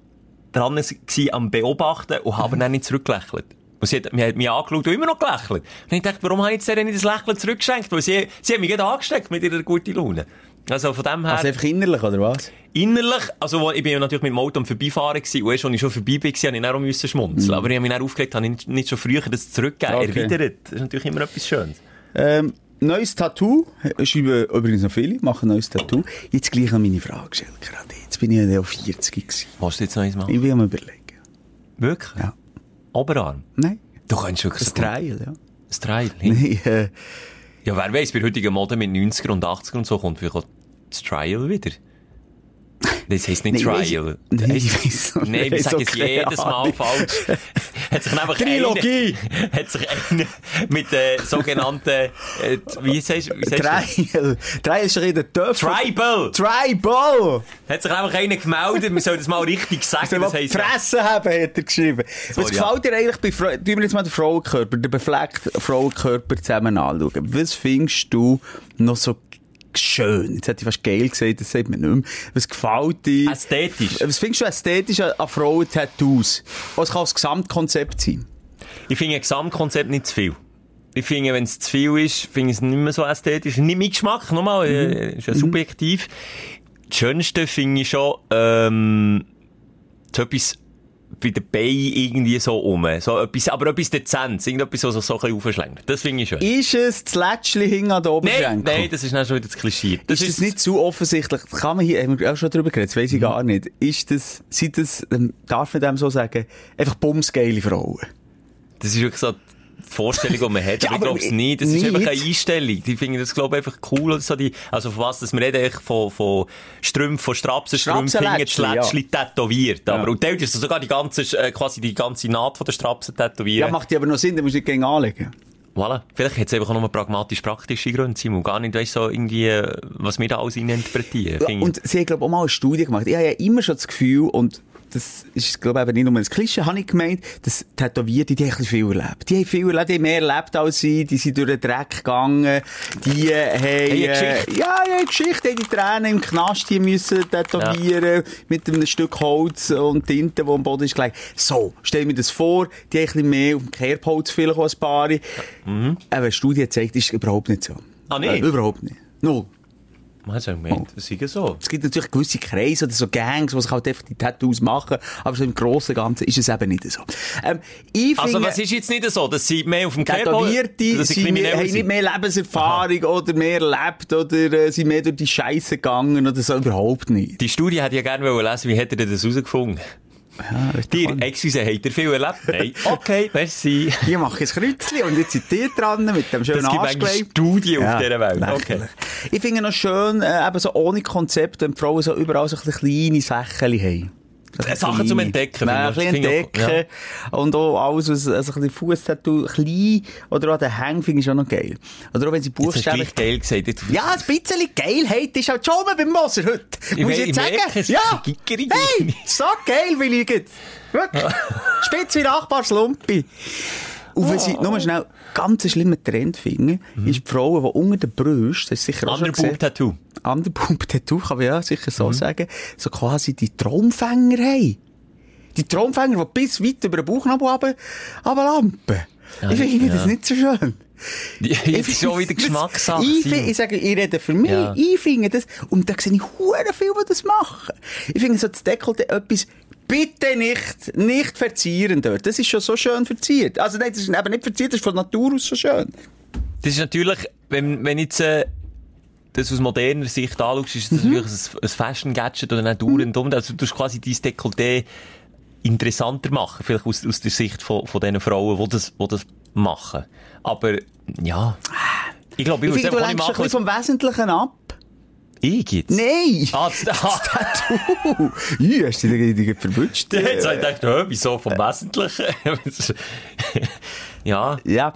dran gewesen am Beobachten und habe dann nicht zurückgelächelt. Und sie hat, hat mich angeschaut und immer noch gelächelt. Und ich dachte, warum habe ich jetzt nicht das Lächeln zurückgeschenkt? Weil sie, sie hat mich gerade angesteckt mit ihrer guten Laune. Also von dem her, Also einfach innerlich, oder was? innerlich, also ich bin ja natürlich mit dem Auto am Vorbeifahren gewesen, und als ich schon vorbei bin, musste ich dann auch müssen schmunzeln. Aber ich habe mich dann aufgelegt, habe ich nicht, schon früher das zurückgegeben, Okay. erwidert. Das ist natürlich immer etwas Schönes. Ähm, neues Tattoo. Schreiben übrigens noch viele, machen ein neues Tattoo. Jetzt gleich noch meine Frage gestellt, gerade. Jetzt bin ich ja auf 40 gewesen. Willst du jetzt noch eins machen? Ich will mir überlegen. Wirklich? Ja. Oberarm? Nein. Du kannst wirklich gut- Trial, ja. Das Trial. Nein, äh, Ja, wer weiß, bei heutigen Mode mit 90er und 80er und so kommt vielleicht auch das Trial wieder. Das heisst nicht Nein, Trial. Nein, weiss Nein, es jedes Mal falsch. hat sich nämlich Trilogie. Einer, hat sich einer mit der sogenannten, äh, wie sagst du? du? Trial. Trial ist in der Töpfe. Tribal! Tribal! Hat sich einfach einer gemeldet, wir sollen das mal richtig sagen. Das heisst, Fresse haben, hat er geschrieben. Was ja. gefällt dir eigentlich bei tun wir jetzt mal den Frauenkörper, den befleckten Frauenkörper zusammen anschauen. Was findest du noch so schön? Jetzt hätte ich fast geil gesagt, das sagt man nicht mehr. Was gefällt dir? Ästhetisch. Was findest du ästhetisch an, an Frauen-Tattoos? Was kann das Gesamtkonzept sein? Ich finde ein Gesamtkonzept nicht zu viel. Ich finde, wenn es zu viel ist, finde ich es nicht mehr so ästhetisch. Nicht mein Geschmack, nochmal, äh, ist ja subjektiv. Das Schönste finde ich schon, ähm, so etwas bei den Beinen irgendwie so um. So etwas, aber etwas Dezentes. Irgendetwas, was sich so ein bisschen. Das finde ich schön. Ist es das Lätschli hinten an Nein, Oberschenkel? nein, das ist dann schon wieder das Klischee. Das ist das nicht zu offensichtlich? Kann man hier, haben wir auch schon drüber geredet, das weiss ich Mhm. gar nicht. Ist das, sind das, ähm, darf man dem so sagen, einfach bumsgeile Frauen? Das ist wirklich so Vorstellung, die man hat. Ja, aber ich glaube es nicht. Das ist nicht. einfach eine Einstellung. Die finden das, glaube ich, einfach cool. Oder so die, also von was, dass man eigentlich von, von Strümpfen, von Strapsenstrümpfen, hinten das Strapsenlätschli, Lätschli tätowiert. Aber, Ja. und dort ist sogar die ganze, äh, quasi die ganze Naht von der Strapsen tätowiert. Ja, macht die aber noch Sinn, dann musst du nicht gegen anlegen. Voilà. Vielleicht hat es einfach auch nur pragmatisch-praktische Gründe, Simon. Gar nicht, weißt so irgendwie, äh, was wir da alles interpretieren. Ja, und sie haben, glaube ich, auch mal eine Studie gemacht. Ich habe ja immer schon das Gefühl, und das ist, glaube ich, eben nicht nur ein Klischee, habe ich gemeint, dass Tätowierte, die haben viel erlebt. Die haben viel erlebt, die haben mehr erlebt als sie, die sind durch den Dreck gegangen, die äh, haben, eine äh, Geschichte. ja, ja, Geschichte, haben die Tränen im Knast, die müssen tätowieren, mit einem Stück Holz und Tinte, die am Boden ist gelegt. So, stell mir das vor, die haben ein bisschen mehr auf dem Kerbholz vielleicht als ein paar. Mhm. Aber eine Studie zeigt, ist überhaupt nicht so. Ah, nicht? Äh, überhaupt nicht. Null. Man hat schon gemeint, das ist so. Es gibt natürlich gewisse Kreise oder so Gangs, die sich halt einfach die Tattoos machen, aber so im Großen und Ganzen ist es eben nicht so. Ähm, ich Also, was ist jetzt nicht so? Dass sie mehr auf dem Tätowierte dass sie haben nicht mehr Lebenserfahrung oder mehr erlebt oder äh, sind mehr durch die Scheiße gegangen oder so, überhaupt nicht. Die Studie hätte ja gerne lesen wie hätte er das herausgefunden? Ja, das Dir, excuse, habt ihr viel erlebt? Nein. Okay, merci. Hier mache ich ein Kreuzchen und jetzt sind die dran mit dem schönen Es gibt eine Arschgleich. Studie auf dieser Welt. Okay. Ich finde noch schön, äh, eben so ohne Konzept, wenn Frauen so überall so kleine Sachen haben. Äh, Sachen zum Entdecken, Ja, ein bisschen entdecken. Und auch alles, was, also ein bisschen Fußtattoo, klein, oder auch den Hang finde ich schon noch geil. Oder auch wenn sie Jetzt du buchstäblich gleich geil gesagt. Jetzt- ja, ein bisschen Geilheit ist halt schon mal beim Moser heute. Ich Muss ich jetzt sagen? merke. Ja. Hey, so geil will ich jetzt. Wirklich. Spitz wie Nachbarslumpi. Und wenn sie, nur schnell, ganz schlimmen Trend finden, ist die Frauen, die unter den Brüsten, das ist sicher auch Underboob-Tattoo. Underboob-Tattoo, kann man ja sicher so sagen, so quasi die Traumfänger haben. Die Traumfänger, die bis weit über den Bauchnabel runter, runterlampen. ich finde das ja. nicht so schön. Jetzt ist schon wieder Geschmackssache. Ich, ich sage, ich rede für mich. Ja. Ich finde das, und da sehe ich hure viel, die das machen. Ich finde so das Dekolleté etwas, bitte nicht, nicht verzieren dort. Das ist schon so schön verziert. Also nein, das ist eben nicht verziert, das ist von Natur aus so schön. Das ist natürlich, wenn, wenn jetzt, äh, das aus moderner Sicht anschaust, ist das Mhm. natürlich ein, ein Fashion-Gadget oder nicht dauernd um. Also, du tust quasi dein Dekolleté interessanter machen. Vielleicht aus, aus der Sicht von, von den Frauen, die das, die das machen. Aber, ja. Ich glaube, ich, Ich würde finde, du lenkst ein bisschen vom Wesentlichen ab. Ich jetzt? Nein! Ah, das, ah, Tattoo! Ja, hast du dich dich verwünscht? Jetzt habe ich gedacht, hä, wieso vom Wesentlichen? ja. Ja.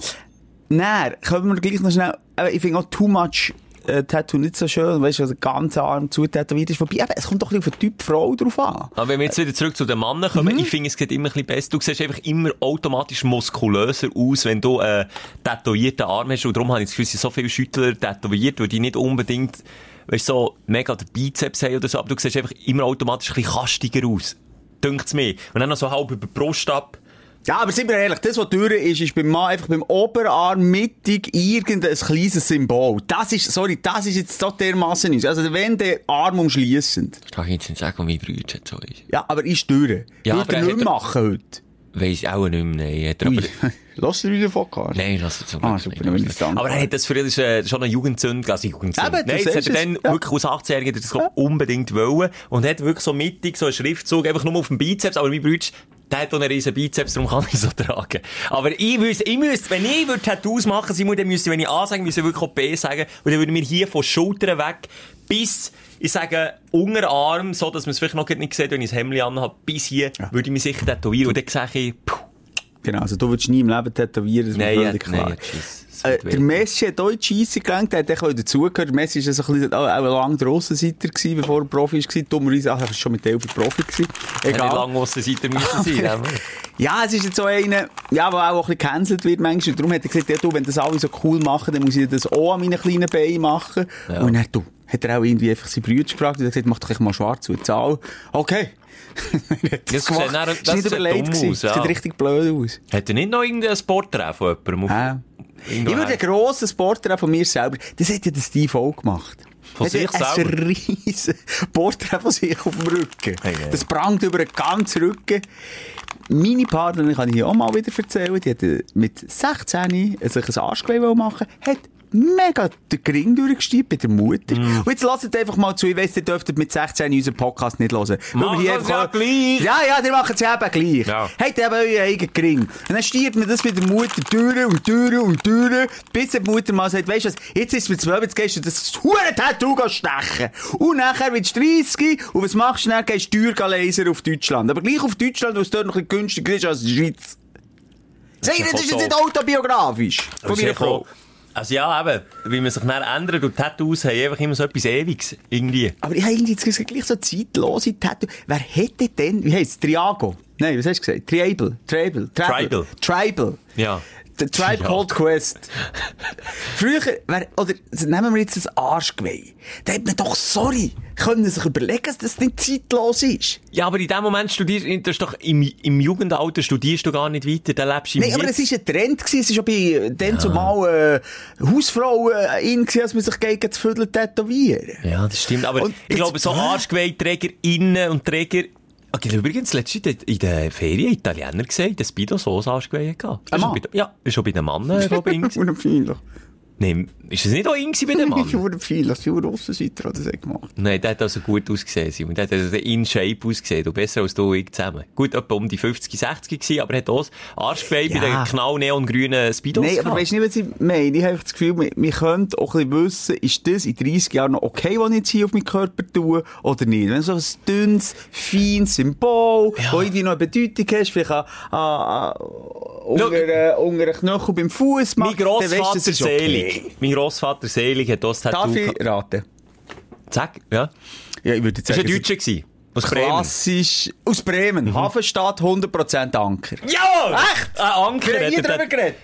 Nein, können wir gleich noch schnell, ich finde auch too much äh, Tattoo nicht so schön, weißt du, also ganz Arm zutätowiert ist. Wobei, eben, es kommt doch ein bisschen auf den Typ Frau drauf an. Aber wenn wir jetzt wieder zurück zu den Männern kommen, ich finde, es geht immer ein bisschen besser. Du siehst einfach immer automatisch muskulöser aus, wenn du äh, tätowierten Arm hast. Und darum habe ich das Gefühl, so viele Schüttler tätowiert, weil die nicht unbedingt, weißt du, so mega den Bizeps haben oder so, aber du siehst einfach immer automatisch ein bisschen kastiger aus. Dünkt's mir. Und dann noch so halb über die Brust ab. Ja, aber sind wir ehrlich, das, was durch ist, ist beim Mann einfach beim Oberarm mittig irgendein kleines Symbol. Das ist, sorry, das ist jetzt so dermassen ist. Also, wenn der Arm umschliessend. Das kann ich jetzt nicht sagen, wie Brüder jetzt so ist. Ja, aber ist durch. Ja, Würde er nicht machen heute. Weiss ich auch nicht mehr, nein. Hat er aber, Lass dir wieder Podcast. nein, das ist so Ah, super, dann bin ich dankbar. Aber er hat das für ist, äh, schon eine Jugendzünd, also Jugendzünd. Eben, du Nein, das hat er es, dann ja. wirklich aus 18-Jährigen das glaub, unbedingt wollen. Und hat wirklich so mittig so einen Schriftzug, einfach nur auf dem Bizeps, aber mein Bruder, der hat auch einen riesen Bizeps, darum kann ich so tragen. Aber ich müsste, ich müsste, wenn ich würde Tattoos machen, Simon, dann müsste, ich, wenn ich A sagen, müsste ich wirklich auch B sagen. Und dann würde mir hier von Schultern weg bis, ich sage, Unterarm, so dass man es vielleicht noch nicht sieht, wenn ich das Hemd anhabe, bis hier, würde ich mich sicher tätowieren. Und dann sage ich, puh, Genau, also du würdest nie im Leben tätowieren, das ist mir nein, völlig ja, klar. Äh, der. Messi hat auch in die Scheisse gelenkt, der hat auch dazugehört. Der Messi war so ein bisschen, auch, auch lang der Aussenseiter gewesen, bevor er Profi war. Dummerweise, ach, er war schon mit Elfer Profi gewesen. Egal. lange Aussenseiter müssen sein? Ja, es ist jetzt so einer, ja, der auch ein bisschen gecancelt wird manchmal. Und darum hat er gesagt, ja, du, wenn das alle so cool machen, dann muss ich das auch an meinen kleinen Beinen machen. Ja. Und dann, du, hat er auch irgendwie einfach seine Brüder gefragt und er hat gesagt, mach doch mal schwarz und zahl. Okay. Das sieht dann- ist das sieht überlegt dumm aus, Das ja. sieht richtig blöd aus. Hat er nicht noch irgendein Porträt von jemandem auf Ja. Ich würde ein grosses Porträt von mir selber, das hat ja der Steve auch gemacht. Von sich Ein selber? riesen Porträt von sich auf dem Rücken. Hey, hey. Das prangt über den ganzen Rücken. Meine Partnerin, kann ich hier auch mal wieder erzählen, die hat äh, mit 16 sich ein Arschgeweih machen hat mega den Gring durchgestiebt bei der Mutter. Mm. Und jetzt lasst einfach mal zu, ich weiss, ihr dürftet mit 16 unseren Podcast nicht hören. Wir hier sie ja gleich. Ja, ja, die machen es eben gleich. Ja. Habt eben euren eigenen Gring. Und dann stiert man das mit der Mutter durch und durch und durch, bis die Mutter mal sagt, weisst du was, jetzt ist es mit 12, jetzt gehst du das hure Tattoo stechen. Und nachher wirst du 30 und was machst du dann? Gehst du Steuergalaser auf Deutschland. Aber gleich auf Deutschland, weil es dort noch ein bisschen günstiger ist als in der Schweiz. Sag, das ist jetzt nicht autobiografisch. Von Das meiner echt Frau. Also ja, eben, wie man sich dann ändert und Tattoos haben einfach immer so etwas Ewiges. Irgendwie. Aber ich habe irgendwie jetzt gesagt, gleich so zeitlose Tattoo. Wer hätte denn, wie heisst es, Triago? Nein, was hast du gesagt? Tribal, Tribal, Tribal. Tribal. Ja. Der Tribe Ja. Called Quest. Früher, wer, oder nehmen wir jetzt das Arschgeweih. Da hat man doch, sorry, können sich überlegen, dass das nicht zeitlos ist. Ja, aber in dem Moment studierst du, das doch im, im Jugendalter studierst du gar nicht weiter, dann lebst du im Nein, aber es war ein Trend, gewesen. es war schon bei dann zumal äh, Hausfrauen äh, in, gewesen, dass man sich gegen das Viertel tätowieren. Ja, das stimmt. Aber Und ich glaube, so? Arschgeweih-Träger innen und Träger... Okay, übrigens, letztens in der- in der Ferien Italiener gesehen, der Speedo so bei den- Ja, schon bei den Mann, glaube ich. in- Unpeinlich. Nein, ist es nicht auch in gewesen bei den Mann? Unpeinlich. Die Aussenseiter hat das gemacht. Nein, der hat also gut ausgesehen, Simon. Der hat also in Shape ausgesehen. Du besser als du und ich zusammen. Gut, etwa um die 50, 60 gewesen, aber er hat auch das Arschgeweih bei Ja. den knall neongrünen Speedos Nein, aber weisst du nicht, was ich meine? Ich habe das Gefühl, wir, wir können auch ein bisschen wissen, ist das in 30 Jahren noch okay, was ich jetzt hier auf meinen Körper tue, oder nicht? Wenn so ein dünnes, feines Symbol, Ja. wo irgendwie noch eine Bedeutung hast, vielleicht an, an, unter, unter Knöchel beim Fuß Mein Grossvater Selig. Mein Grossvater Selig hat das Tattoo Darf ich raten? Sag, ja. Ja, ich würde jetzt Das war sagen, ein Deutscher gewesen. Aus Bremen. klassisch, aus Bremen, Hafenstadt, 100% Anker. Ja! Echt? Ein Anker. Wir haben nie er drüber geredet.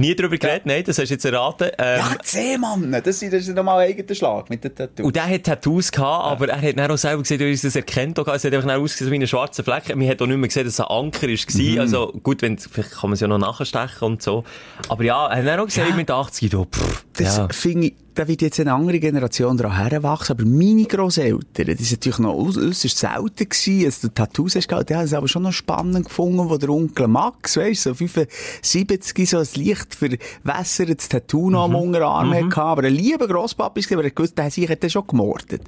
Nie drüber geredet, nein, das hast du jetzt erraten. Ähm, Ja, Seemann, das ist, das ist nochmal ein eigener Schlag mit den Tattoos. Und der hat Tattoos gehabt, aber er hat dann auch selber gesehen, dass er das erkennt auch, es hat einfach ausgesehen wie ein schwarzer Fleck. Man hat auch nicht mehr gesehen, dass es ein Anker war. Mhm. Also, gut, wenn, vielleicht kann man es ja noch nachstechen und so. Aber ja, er hat dann auch gesehen, Ja. mit 80, du, pff, Das ja. finde ich, da wird jetzt eine andere Generation daran heranwachsen, aber meine Grosseltern, das ist natürlich noch äuß- äußerst selten gewesen, dass du Tattoos hast gehabt, die haben es aber schon noch spannend gefunden, wo der Onkel Max, weisst so 75, so ein leicht verwässertes Tattoo noch am Unterarm mhm. hatte, aber ein lieber Grosspapi ist, aber er gewusst, der sich hat den schon gemordet.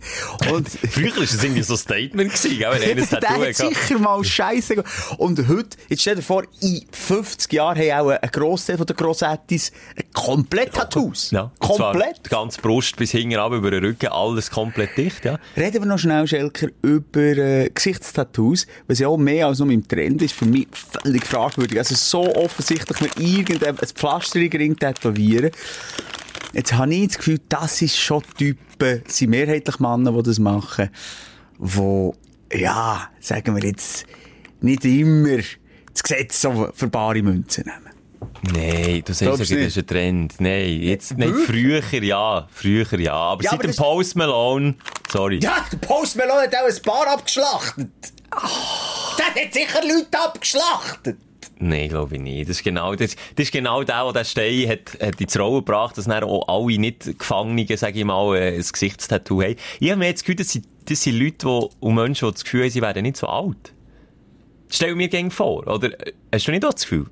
Und, Früher war das irgendwie so ein Statement gewesen, gell, wenn einer ein der Tattoo hat hatte. sicher mal Scheiße. Und heute, jetzt stell dir vor, in 50 Jahren haben auch ein Grossteil von den Grossettis komplett Tattoos. Ja, komplett. Ganze Brust bis hinten ab über den Rücken, alles komplett dicht, ja. Reden wir noch schnell, Schelker, über äh, Gesichtstattoos, was ja auch mehr als nur im Trend ist, für mich völlig fragwürdig. Also so offensichtlich mir irgendein ein Pflaster in den Ring tätowieren. Jetzt habe ich das Gefühl, das ist schon Typen, sind mehrheitlich Männer, die das machen, wo, ja, sagen wir jetzt, nicht immer das Gesetz so für bare Münzen nehmen. Nein, du sagst, das ist ein Trend. Nein, jetzt nicht. Wirklich? Früher ja, früher ja. Aber Ja, seit aber dem Post Malone, sorry. Ja, der Post Malone hat auch ein paar abgeschlachtet. Der hat sicher Leute abgeschlachtet. Nein, glaube ich nicht. Das ist genau, das, das ist genau der, der den Stein hat, hat ins Rollen gebracht, dass dann auch alle nicht Gefangenen, sage ich mal, äh, ein Gesichtstattoo haben. Ich habe mir jetzt Gefühl, das sind, das sind Leute die, und Menschen, die das Gefühl haben, sie werden nicht so alt. Stell mir gern vor, oder? äh, Hast du nicht auch das Gefühl?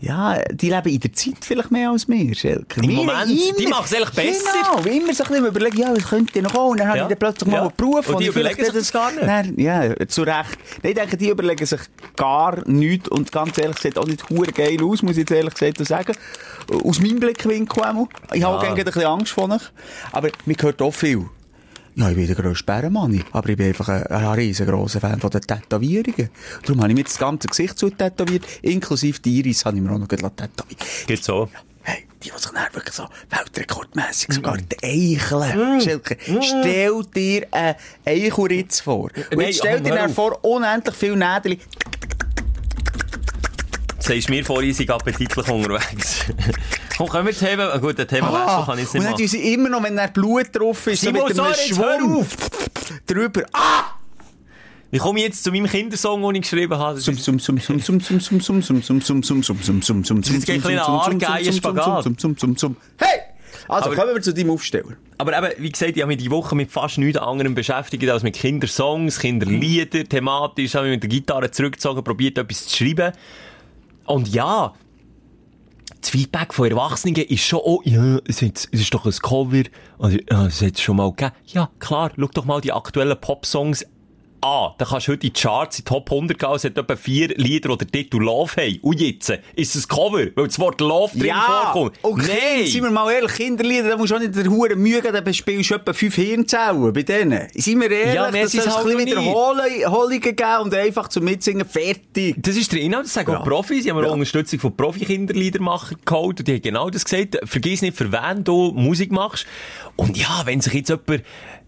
Ja, die leben in der Zeit vielleicht mehr als wir, Schelker. Im Wir Moment, die immer- machen's eigentlich besser. Genau, wie immer so ein bisschen überlegen, ja, was könnte noch kommen? Und dann Ja. habe ich plötzlich mal Ja. einen Beruf. Und die überlegen sich das gar nicht. Dann, ja, zu Recht. Nein, ich denke, die überlegen sich gar nichts. Und ganz ehrlich, sieht auch nicht hure geil aus, muss ich jetzt ehrlich gesagt sagen. Aus meinem Blickwinkel einmal. Ich habe auch Ja. ein bisschen Angst vor euch. Aber mir gehört auch viel. Ja, ich bin der grösste Bärenmann, aber ich bin einfach ein, ein riesengroßer Fan von den Tätowierungen. Darum habe ich mir das ganze Gesicht zu tätowiert, inklusive die Iris habe ich mir auch noch gleich tätowiert. Geht so. Hey, die, die sich dann wirklich so weltrekordmässig sogar die Eicheln, Schelke, stell dir einen Eichelritz vor. Und Nein, jetzt stell dir dann vor, unendlich viele Nädel. Sagst mir vorhin, ich sei appetitlich unterwegs. Komm, wir das Thema, ah, gut, das Thema wechseln kann ich und nicht dann machen. tun sie immer noch, wenn dann Blut drauf ist, so Simon, mit einem sorry, Schwung auf. drüber. Ah! Wie komme ich jetzt zu meinem Kindersong, den ich geschrieben habe? Sum, sum, sum, sum, sum, sum, sum, sum, sum, sum, sum, sum, sum, sum, sum, sum, ist jetzt ein kleiner sum, sum, sum, sum, Spagat. sum, sum, sum, sum. Hey! Also, Aber- kommen wir zu deinem Aufsteller. Aber eben, wie gesagt, ich habe mich die Woche mit fast nichts anderem beschäftigt als mit Kindersongs, Kinderlieder, thematisch, habe mich mit der Gitarre zurückgezogen, probiert etwas zu schreiben. Und ja, das Feedback von Erwachsenen ist schon, oh, ja, es ist, es ist doch ein Cover, also, ja, es hat es schon mal gegeben. Ja, klar, schau doch mal die aktuellen Popsongs an. Da kannst du heute in die Charts, in die Top 100 gehen, es hat etwa vier Lieder, den Titel Love haben. Und jetzt ist es ein Cover, weil das Wort Love drin vorkommt. okay, seien wir mal ehrlich, Kinderlieder, da musst du auch nicht der Hure Mühe geben, dann spielst du etwa fünf Hirnzellen bei denen. Seien wir ehrlich, Ja, das soll es halt ein bisschen Wiederholungen geben und einfach zum Mitsingen fertig. Das ist der Inhalt, das sagen auch Profis. Ich habe mir auch Unterstützung von Profi-Kinderliedermachern geholt und die haben genau das gesagt. Vergiss nicht, für wen du Musik machst. Und ja, wenn sich jetzt jemand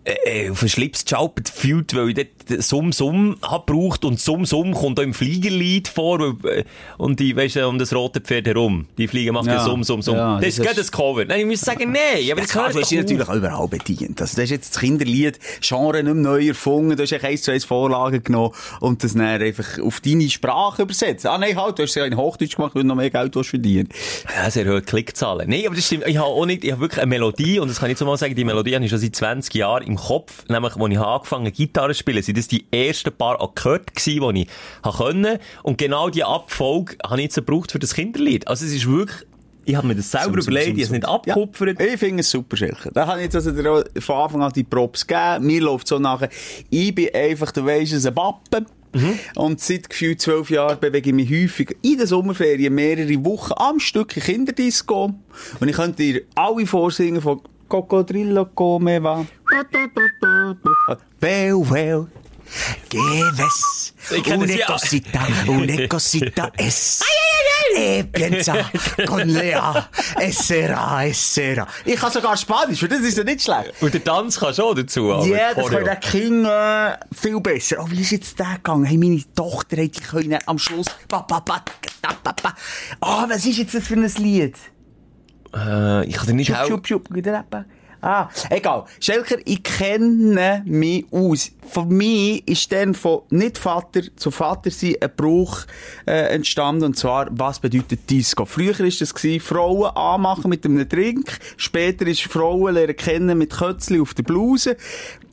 äh, auf den Schlips geschalpert fühlt, weil dort Summ Summ hab gebraucht und Summ Summ kommt auch im Fliegerlied vor äh, und die, weißt du, um das rote Pferd herum. Die Fliege macht ja, Ja. Summ Summ Summ. Ja, das das ist gerade ist- das Cover. Nein, ich muss sagen, nein, aber das doch dich auf. natürlich auch überall bedient. Also, du hast jetzt das Kinderlied, Genre nicht mehr neu erfunden, du hast echt eins zu eins Vorlagen genommen und das dann einfach auf deine Sprache übersetzt. Ah, nein, halt, du hast es ja in Hochdeutsch gemacht, weil du noch mehr Geld verdienen. Ja, sehr hohe Klickzahlen. Nein, aber das stimmt. Ich habe auch nicht, ich habe wirklich eine Melodie, und das kann ich so mal sagen, die Melodie habe ich schon seit 20 Jahren im Kopf. Nämlich, als ich habe angefangen Gitarre zu spielen, das die ersten paar Akkorde gewesen, die ich können. Und genau die Abfolge habe ich jetzt gebraucht für das Kinderlied. Also es ist wirklich, ich habe mir das selber Zum, zum, überlegt, zum, ich habe es nicht abgekupfert. Ja, ich finde es super, Schelke. Da habe ich jetzt also dir von Anfang an die Props gegeben. Mir läuft so nachher. Ich bin einfach, du weisst es, ein Pappen. Mhm. Und seit gefühlt zwölf Jahren bewege ich mich häufig in den Sommerferien mehrere Wochen am Stück in Kinderdisco. Und ich könnte dir alle vorsingen von Cocodrillo come va. Well, well. Que ves Ich kenn das una cosita, una cosita es. Piensa con Lea, es será, es será. Ich kann sogar Spanisch, das ist ja nicht schlecht. Und der Tanz kann schon dazu. aber Ja, das können die Kinder äh, viel besser. Oh, wie ist jetzt der gegangen? Hey, meine Tochter hat die können am Schluss. Ah, was ist jetzt das für ein Lied? Äh, ich kann dir nicht Schub, helfen. schub, schub. Ah, egal. Schelker, ich kenne mich aus. Für mich ist dann von nicht Vater zu Vater sein ein Brauch äh, entstanden. Und zwar, was bedeutet Disco? Früher war das Frauen anmachen mit einem Drink. Später ist Frauen lernen kennen mit Kötzli auf der Bluse.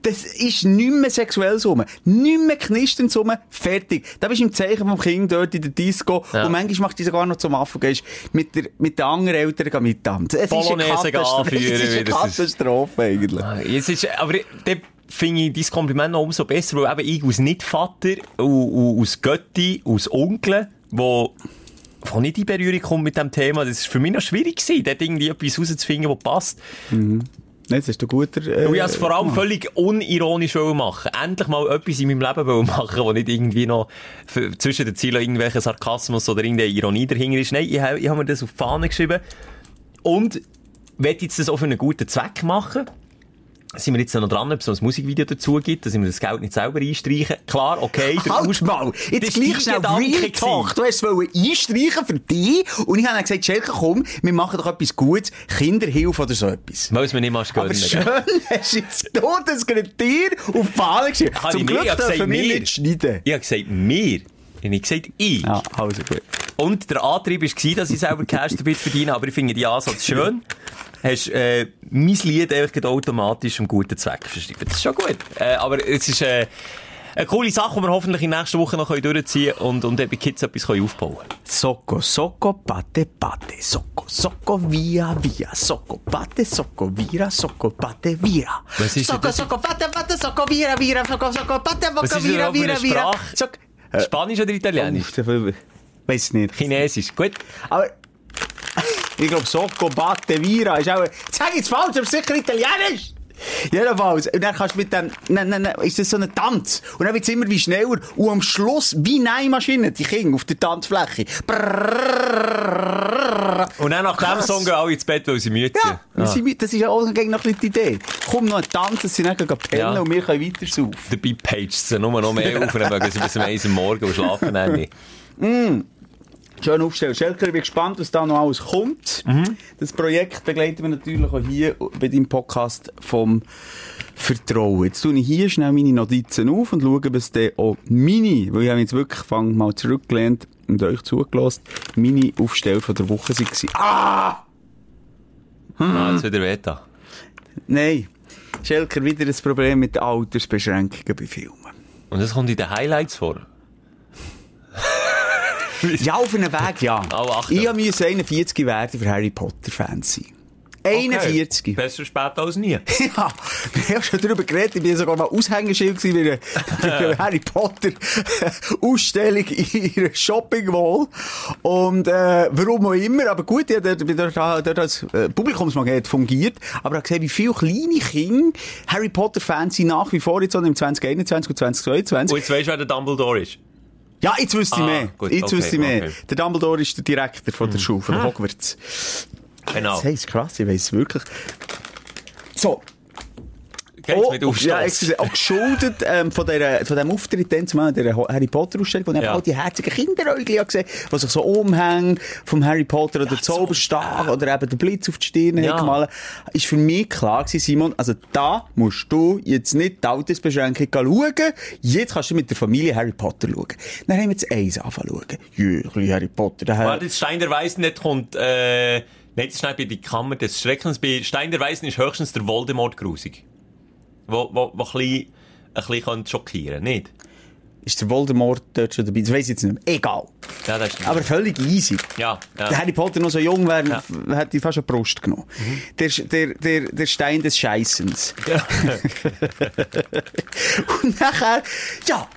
Das ist nicht mehr sexuell so. Nicht mehr knistern so. Fertig. Da bist du im Zeichen vom Kind dort in der Disco. Ja. Und manchmal macht die sogar noch zum Affen. Gehst mit, der, mit den anderen Eltern mittanzen. Es ist eine Katastrophe. Es ist eine. Katastrophe eigentlich. Ah, Jetzt ist, aber dort finde ich dein Kompliment noch umso besser, weil eben ich als Nicht-Vater, aus Götti, aus Onkel, wo, wo nicht in Berührung kommt mit dem Thema, das ist für mich noch schwierig gewesen, dort irgendwie etwas rauszufinden, was passt. Nein, das ist ein guter... Äh, Und ich es vor allem völlig unironisch machen. Endlich mal etwas in meinem Leben machen, wo nicht irgendwie noch für, zwischen den Zielen irgendwelchen Sarkasmus oder irgendeine Ironie dahinter ist. Nein, ich, habe- ich habe mir das auf die Fahne geschrieben. Und will jetzt das auch für einen guten Zweck machen. Sind wir jetzt noch dran, ob es noch ein Musikvideo dazu gibt, dass wir das Geld nicht selber einstreichen? Klar, okay. Halt mal! Jetzt gleich schnell Real. Talk. Du hast einstreichen für dich. Und ich habe dann gesagt, Schelke, komm, wir machen doch etwas Gutes. Kinderhilfe oder so etwas. Weil es mir nicht mal gönnen. Aber schön hast du jetzt du das dir auf Fahne geschrieben. Zum ich mir- Glück dürfen wir wir. nicht schneiden. Ich habe gesagt, wir. Ich habe gesagt, ich. Ja, also gut. Und der Antrieb war, dass ich selber Cash damit verdiene, aber ich finde die Ansatz schön. Hast, äh, mein Lied einfach automatisch einem guten Zweck verschrieben. Das ist schon gut. Äh, aber es ist, äh, eine coole Sache, die wir hoffentlich in der nächsten Woche noch durchziehen können und, und eben bei Kids etwas aufbauen können. Socco, socco, pate, pate, socco, socco, via, via, socco, pate, socco, vira, socco, pate, vira. Was ist Socco, socco, pate, pate, socco, vira, vira, socco, socco, pate, socco, vira, vira, vira. Socco. Spanisch oder Italienisch? Weiß nicht. Chinesisch. Gut. Aber ich glaube, Socco, Batte, Vira ist auch... Jetzt falsch, aber sicher Italienisch! Jedenfalls, und dann kannst du mit dem, nein, nein, nein, ist das so ein Tanz. Und dann wird's immer wie schneller. Und am Schluss, wie Neimaschinen, die Kinder auf der Tanzfläche. Brrrr. Und dann nach dem Krass. Song gehen alle ins Bett, weil sie müde Ja, wir sind, das ist ja auch gegen noch die Idee. Komm noch ein Tanz, dass sie dann gehen pennen Ja. und wir können weiter saufen. Dabei paged sie nur noch mehr auf und dann mögen sie bis um 1 Uhr morgen und schlafen nicht. Schön aufstellen. Schelker, ich bin gespannt, was da noch alles kommt. Das Projekt begleiten wir natürlich auch hier bei deinem Podcast vom Vertrauen. Jetzt tue ich hier schnell meine Notizen auf und schaue, was dann auch meine, weil ich habe jetzt wirklich fang mal zurückgelehnt und euch zugelassen, meine Aufsteller von der Woche waren. Ah! Ah, jetzt wieder Veta. Nein. Schelker, wieder ein Problem mit den Altersbeschränkungen bei Filmen. Und das kommt in den Highlights vor. Ja, auf einem Weg, ja. Oh, ich musste 41 werden für Harry Potter-Fans sein. 41. Besser spät als nie. Ja, wir haben schon darüber geredet. Ich bin sogar mal Aushängeschild bei einer, einer Harry Potter Ausstellung in ihrer Shopping Mall. Und, äh, warum auch immer. Aber gut, ich habe dort, dort, dort als äh, Publikumsmagnet fungiert. Aber ich habe gesehen, wie viele kleine Kinder Harry Potter Fans sind nach wie vor jetzt im 2021 und 2022. Und jetzt weisst du, wer der Dumbledore ist. Ja, jetzt wüsste ich Ah, mehr. gut, jetzt okay, wüsste ich mehr. okay. Der Dumbledore ist der Direktor von der Schule, von Hogwarts. Genau. Das heisst krass, ich weiss es wirklich. So. Geht's mit Aufstoß? Oh, ja, excuse, auch geschuldet ähm, von, der, von dem Auftritt dann zumal der Harry Potter Ausstellung, wo ich Ja. all die herzigen Kinderäugel gesehen die sich so umhängen vom Harry Potter oder der Zauberstab oder eben der Blitz auf die Stirn Ja. gemalt. Ist für mich klar gewesen, Simon, also da musst du jetzt nicht die Altersbeschränkung schauen, jetzt kannst du mit der Familie Harry Potter schauen. Dann haben wir jetzt eins anfangen schauen. Bisschen Harry Potter. Der Warte, jetzt Stein der Weisen nicht kommt, äh, nein, das schnell bei die Kammer des Schreckens. Bei Stein der Weisen ist höchstens der Voldemort grusig. Wo, wo, wo ein bisschen, ein bisschen könnte schockieren, nicht? ist der Voldemort dort schon dabei? Das weiss ich jetzt nicht mehr. Egal. Ja, das ist Aber völlig easy. ja, ja. Der Harry Potter noch so jung wäre, Ja. hätte ich fast eine Brust genommen. Der, der, der, der Stein des Scheißens. Ja. Und nachher, ja,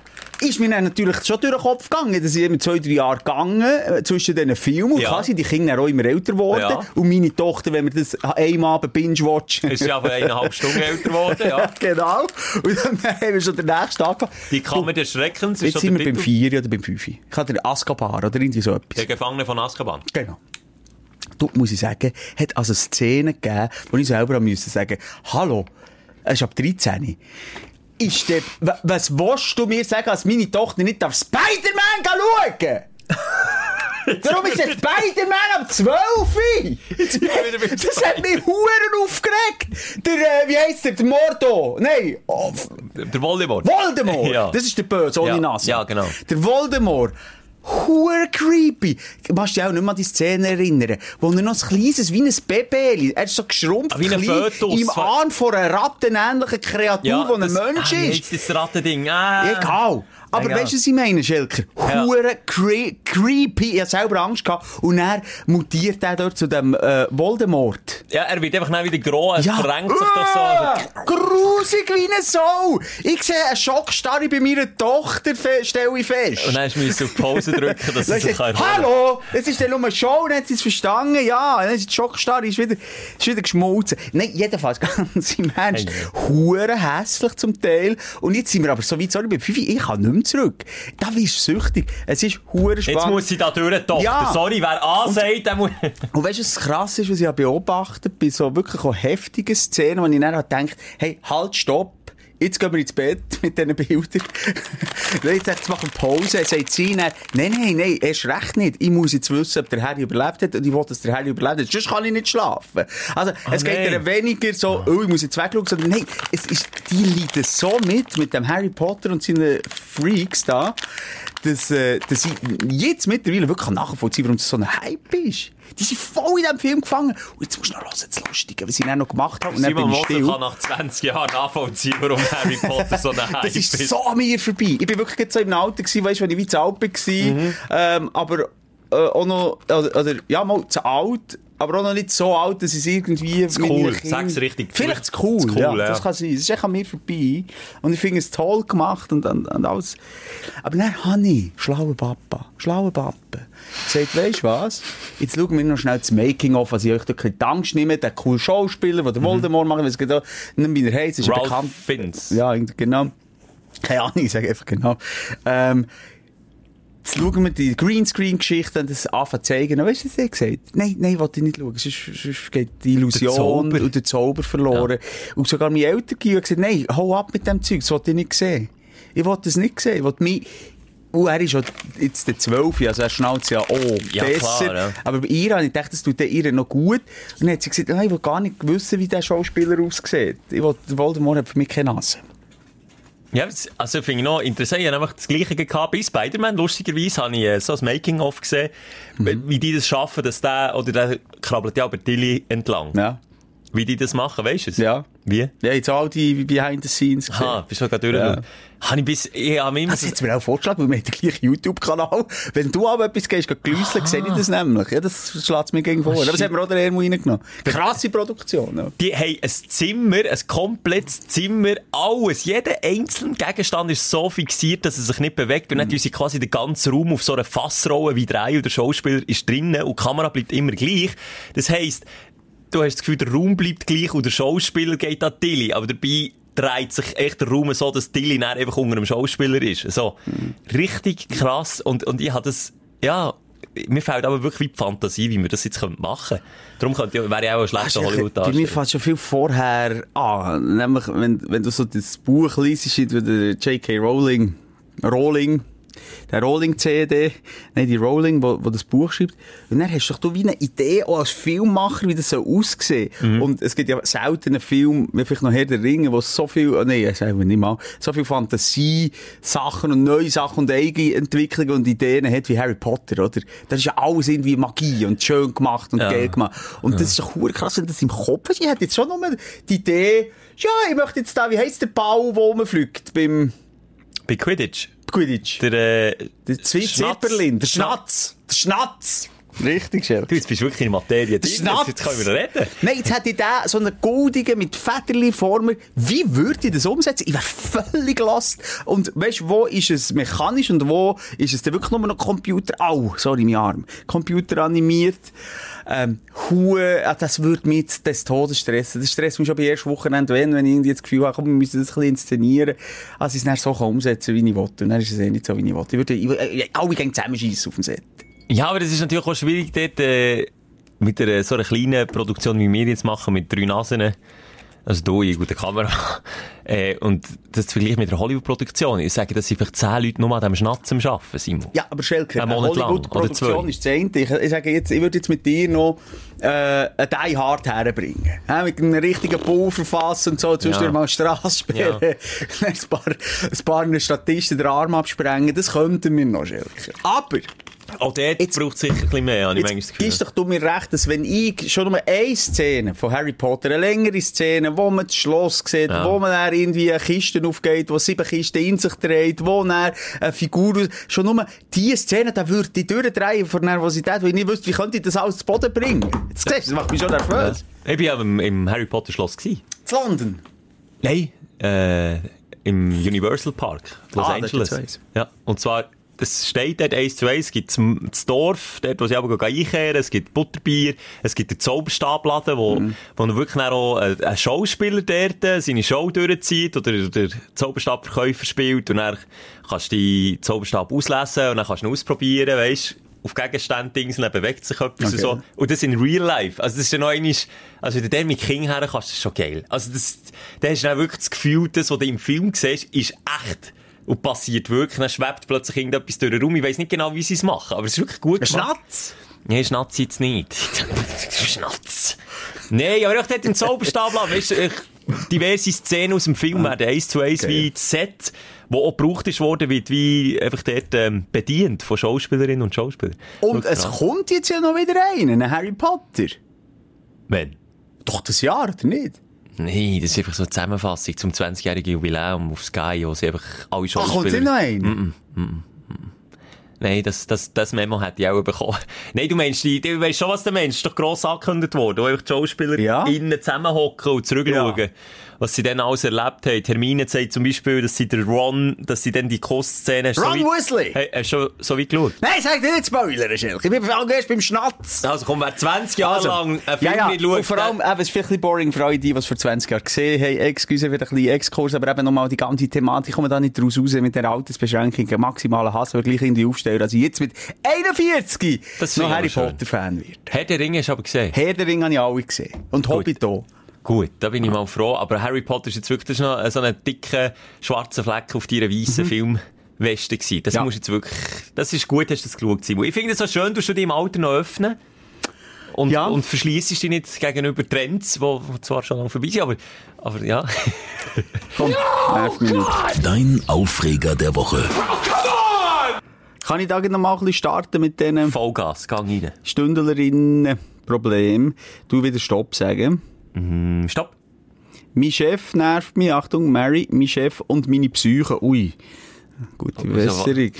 ist mir dann natürlich schon durch den Kopf gegangen. Das ist immer zwei, drei Jahre gegangen, äh, zwischen diesen Filmen. Und Ja. sind die Kinder auch immer älter geworden. Ja. Und meine Tochter, wenn wir das einmal Abend binge-watchen. ist ja aber eineinhalb Stunden älter geworden, ja. genau. Und dann haben wir schon den nächsten gehabt. Die Kammer des Schreckens Jetzt schon sind wir beim. 4 oder beim 5. Ich hatte den Azkaban oder irgendwie so etwas. Der Gefangene von Azkaban. Genau. Du, muss ich sagen, hat also Szenen gegeben, wo ich selber sagen, hallo, es ist ab 13. Ist der, wa- was willst du mir sagen, als meine Tochter nicht auf Spider-Man schauen? Warum ist der Spider-Man ab 12? sind wir wieder beim das hat mich Huren aufgeregt. Der, äh, wie heisst der, der Mordo? Nein, oh, Der Voldemort. Voldemort! Ja. Das ist der Böse, ohne Ja, Nase. ja, genau. Der Voldemort. Hure creepy. Du musst dich auch nicht mehr an die Szene erinnern, wo er noch ein kleines, wie ein Baby, er ist so geschrumpft, Ah, wie ein Fötus. im Arm von einer rattenähnlichen Kreatur, die ein Mensch ah, ist. heisst das Rattending? Ah. Egal. Aber Egal. weißt du, was ich meine, Schelker? Ja. Hure cre creepy. Ich hab selber Angst gehabt. Und er mutiert er dort zu dem äh, Voldemort. Ja, er wird einfach wieder groß, es verrenkt sich doch so. Also, Ah, Grusig wie eine Sau. Ich sehe eine Schockstarre bei meiner Tochter, stelle ich fest. und dann musst du auf Pause drücken, dass sie sich erholen Hallo, es ist ja nur eine Show, dann hat sie es verstanden, ja, dann ist die Schockstarre ist wieder, ist wieder geschmolzen. Nein, jedenfalls, ganz im Ernst, Hey. hure hässlich zum Teil. Und jetzt sind wir aber so weit, sorry, bei Fifi, ich kann nicht mehr zurück. Da wirst du süchtig. Es ist hure spannend. Jetzt muss sie da durch, Tochter. Ja. Sorry, wer A sagt, der muss... Und weißt du, was krass ist, was ich habe beobachtet, bei so wirklich auch heftigen Szenen, wo ich dann denke, hey, halt, stopp. Jetzt gehen wir ins Bett mit diesen Bildern. Nein, jetzt machen wir Pause. Er sagt sie nein, nein, nein, erst recht nicht. Ich muss jetzt wissen, ob der Harry überlebt hat und ich will, dass der Harry überlebt hat. Sonst kann ich nicht schlafen. Also, es geht nein. ihr weniger so, oh, ich muss jetzt wegschauen, sondern nein, es ist, die leiden so mit, mit dem Harry Potter und seinen Freaks da, dass, äh, dass ich jetzt mittlerweile wirklich nachvollziehen warum das so ein Hype ist. Die sind voll in diesem Film gefangen. Und jetzt musst du noch hören, das Lustige, was sie dann noch gemacht haben. Und Simon bin ich Moser kann nach 20 Jahren nachvollziehen, warum Harry Potter so ein Hype Das ist so an mir vorbei. Ich bin wirklich jetzt so im Alter gewesen, weißt du, wenn ich wie zu alt war. Mhm. Ähm, aber, äh, auch noch, oder, oder, ja, mal zu alt, aber auch noch nicht so alt, dass es irgendwie... Zu cool. Sag's richtig. Vielleicht zu cool, cool, ja, ja. Das kann sein. Es ist echt an mir vorbei. Und ich finde es toll gemacht und, und, und alles. Aber dann habe ich, schlauer Papa, schlauer Papa, gesagt, weisst du was? Jetzt schauen wir noch schnell das Making-of, also ich euch da keine Angst nehme, der coole Schauspieler, der den Voldemort macht, was geht da, nicht wie er heisst, ist ja Ralph bekannt. Fiennes. Ja, genau. Keine Ahnung, ich sage einfach genau. Ähm, jetzt schauen wir die Greenscreen-Geschichte und das anfangen zu zeigen. Weißt du, was er gesagt Nein, nein, wollte ich nicht schauen. Sonst, sonst geht die Illusion Zauber. und der Zauber verloren. Und sogar meine Eltern haben gesagt, nein, hau ab mit dem Zeug, das wollte ich nicht sehen. Ich wollte es nicht sehen. Ich wollte mich, und er ist ja jetzt der 12, also er schnallt ja auch Ja, besser. klar, ja. Aber bei ihr habe ich gedacht, das tut der ihr noch gut. Und dann hat sie gesagt, nein, ich will gar nicht wissen, wie der Schauspieler aussieht. Ich will, Voldemort hat für mich keine Nase. Ja, also finde ich noch interessant. Ich habe einfach das Gleiche gehabt bei Spider-Man. Lustigerweise habe ich äh, so ein Making-of gesehen, Mhm. wie die das schaffen, dass der, oder der krabbelt ja aber Tilly entlang. Ja. Wie die das machen, weißt du es? Ja. Wie? Ja, jetzt all die Behind the Scenes gesehen. Bist du gerade durch? Ja. Habe ich bis, ich habe immer Das hat mir auch vorgeschlagen, weil wir haben den gleichen YouTube-Kanal. Wenn du aber etwas gehst, glüsseln, sehe ich das nämlich. Ja, das schlägt mir gegen vor. Aber das hat mir auch der Ermo reingenommen. Krasse Produktion. Ja. die haben ein Zimmer, ein komplettes Zimmer, alles. Jeder einzelne Gegenstand ist so fixiert, dass er sich nicht bewegt. Und dann tun sie quasi den ganzen Raum auf so einer Fassrolle wie drei und der Schauspieler ist drinnen und die Kamera bleibt immer gleich. Das heisst, du hast das Gefühl, der Raum bleibt gleich und der Schauspieler geht an Tilly. Aber dabei dreht sich echt der Raum so, dass Tilly dann einfach unter dem Schauspieler ist. So. Richtig krass. Und, und ich habe das, ja, mir fehlt aber wirklich wie die Fantasie, wie wir das jetzt machen können. Darum könnte wäre ich auch ein schlechter hollywood Bei mir fängt schon viel vorher an. Nämlich, wenn, wenn du so das Buch liest, wie der J.K. Rowling, Rowling, der Rowling-CD, nein, die Rowling, wo, wo das Buch schreibt. Und dann hast du doch du wie eine Idee, auch als Filmmacher, wie das so aussehen. Und es gibt ja selten einen Film, wie vielleicht noch Herr der Ringe, wo so viel, oh nein, sagen wir nicht mal, so viel Fantasie, Sachen und neue Sachen und eigene Entwicklungen und Ideen hat wie Harry Potter, oder? Das ist ja alles irgendwie Magie und schön gemacht und Ja. geil gemacht. Und das ist doch krass, wenn das im Kopf ist. Ich hätte jetzt schon nur die Idee, ja, ich möchte jetzt da, wie heisst der Ball, wo man fliegt beim Bei Quidditch. Quidditch? Der, äh, Der Zipperlin, der Schnatz. Der Schnatz. Richtig, Schelke. Du, jetzt bist du wirklich in Materie drin. Schnatz. Jetzt können wir reden. Nein, jetzt hätte ich da so einen goldigen mit Federli-Former. Wie würde ich das umsetzen? Ich wäre völlig lost. Und weißt du, wo ist es mechanisch und wo ist es dann wirklich nur noch Computer? Au, sorry, mein Arm. Computer animiert. Ähm, Hue, ah, das würde mich jetzt des Todes stressen. Das stresst mich schon bei ersten Wochenende, wenn, wenn ich irgendwie das Gefühl habe, komm, wir müssen das ein bisschen inszenieren. Also, ich es dann so kann umsetzen wie ich will. Und dann ist es eh nicht so, wie ich will. Ich würde, ich, ich, alle gehen zusammenschiessen auf dem Set. Ja, aber das ist natürlich auch schwierig dort, äh, mit einer, so einer kleinen Produktion, wie wir jetzt machen, mit drei Nasen. Also du, ich, gute Kamera. äh, und das zu vergleichen mit einer Hollywood-Produktion. Ich sage, dass sie vielleicht zehn Leute nur an diesem Schnatzen arbeiten, Simon. Ja, aber Schelke, Ein eine Hollywood-Produktion ist das eine. Ich, ich sage jetzt, ich würde jetzt mit dir noch äh, ein Die Hard herbringen. Ja, mit einem richtigen Pulver fassen und so, sonst Ja. ja. mal Straße sperren. ein paar, ein paar Statisten den Arm absprengen. Das könnten wir noch, Schelke. Aber... Auch dort Jetzt- braucht es sicher ein bisschen mehr, habe ich manchmal gibst doch du mir recht, dass wenn ich schon nur eine Szene von Harry Potter, eine längere Szene, wo man das Schloss sieht, Ja. wo man dann irgendwie eine Kiste aufgeht, wo sieben Kisten in sich dreht, wo dann eine Figur, schon nur diese Szene, da würde ich durchdrehen vor Nervosität, weil ich nicht wüsste, wie könnte ich das alles zu Boden bringen. Jetzt siehst du, das macht mich schon nervös. Ich war ja im, im Harry Potter Schloss. Gewesen. Zu London. Nein, äh, im Universal Park, Los Ah, Angeles. Ja, und zwar, das steht dort eins zu eins. Es gibt das- Dorf, dort, wo sie aber einkehren. Es gibt Butterbier. Es gibt den Zauberstabladen, wo, wo er wirklich auch ein, ein Schauspieler dort äh, seine Show durchzieht oder der Zauberstabverkäufer spielt und dann kannst du die Zauberstab auslesen und dann kannst du ihn ausprobieren, weisst auf Gegenstände Dings, dann bewegt sich etwas Okay. und so. Und das in real life. Also das ist ja noch einmal, also wenn du den mit King her kannst, ist schon geil. Also das, da hast du dann wirklich das Gefühl, das, was du im Film siehst, ist echt. Und passiert wirklich. Dann schwebt plötzlich irgendetwas durch den Raum. Ich weiss nicht genau, wie sie es machen, aber es ist wirklich gut gemacht. Schnatz! Nee, Schnatz jetzt nicht. Schnatz. Nein, aber auch dort im Zauberstab, weißt du, ich- diverse Szenen aus dem Film werden eins zu eins Okay. wie das Set, wo auch gebraucht ist worden, wird wie einfach dort ähm, bedient von Schauspielerinnen und Schauspielern. Und Schau es dran. kommt jetzt ja noch wieder einer, ein Harry Potter. Wenn? Doch das Jahr, oder nicht? Nein, das ist einfach so eine Zusammenfassung zum 20-jährigen Jubiläum auf Sky, wo sie einfach alle Ach, kommt noch einer? Nein, das, das, das Memo hätte ich auch bekommen. Nein, du meinst, du weißt schon, was der Mensch ist doch gross angekündigt worden, wo einfach die Schauspieler Ja. innen zusammenhocken und zurückschauen. Ja. Was sie dann alles erlebt haben. Hermine sagt zum Beispiel, dass sie der Ron, dass sie dann die du Ron so weit- Weasley! Hey, hast du schon so weit geschaut? Nein, sag dir nicht Spoiler, Schelke. Ich bin vor allem erst beim Schnatz. Also komm, wer 20 Jahre lang einen Film ja, ja. nicht schaut... Und vor allem, eben, es ist vielleicht ein bisschen boring für alle, die, die es vor 20 Jahren gesehen haben. Excuse für ein bisschen Exkurs, aber eben nochmal die ganze Thematik. Ich komme da nicht raus, raus mit der Altersbeschränkung, maximalen Hass, aber gleich irgendwie aufstellen, dass ich jetzt mit 41 Das noch Harry. Potter-Fan werde. Herr der Ringe hast du aber gesehen. Herr der Ring habe ich alle gesehen. Und Hobbit auch. Gut, da bin ich mal froh. Aber Harry Potter ist jetzt wirklich noch so ein dicker schwarzer Fleck auf deiner weißen Filmweste gewesen. Das Mhm. Ja. musst du jetzt wirklich, das ist gut, hast du das geschaut, Simon. Ich finde es so schön, du dich im Alter noch öffnen. Und, Ja. und verschliessest dich nicht gegenüber Trends, die zwar schon lange vorbei sind, aber, aber ja. Komm, nerv mich nicht. Dein Aufreger der Woche. Kann ich da noch mal ein bisschen starten mit diesen Vollgas, gang rein. Stündlerinnen-Problem? Du wieder Stopp sagen. Hm, Stopp. Mein Chef nervt mich, Achtung, Mary, mein Chef und meine Psyche. Ui. Gute Also, Besserung.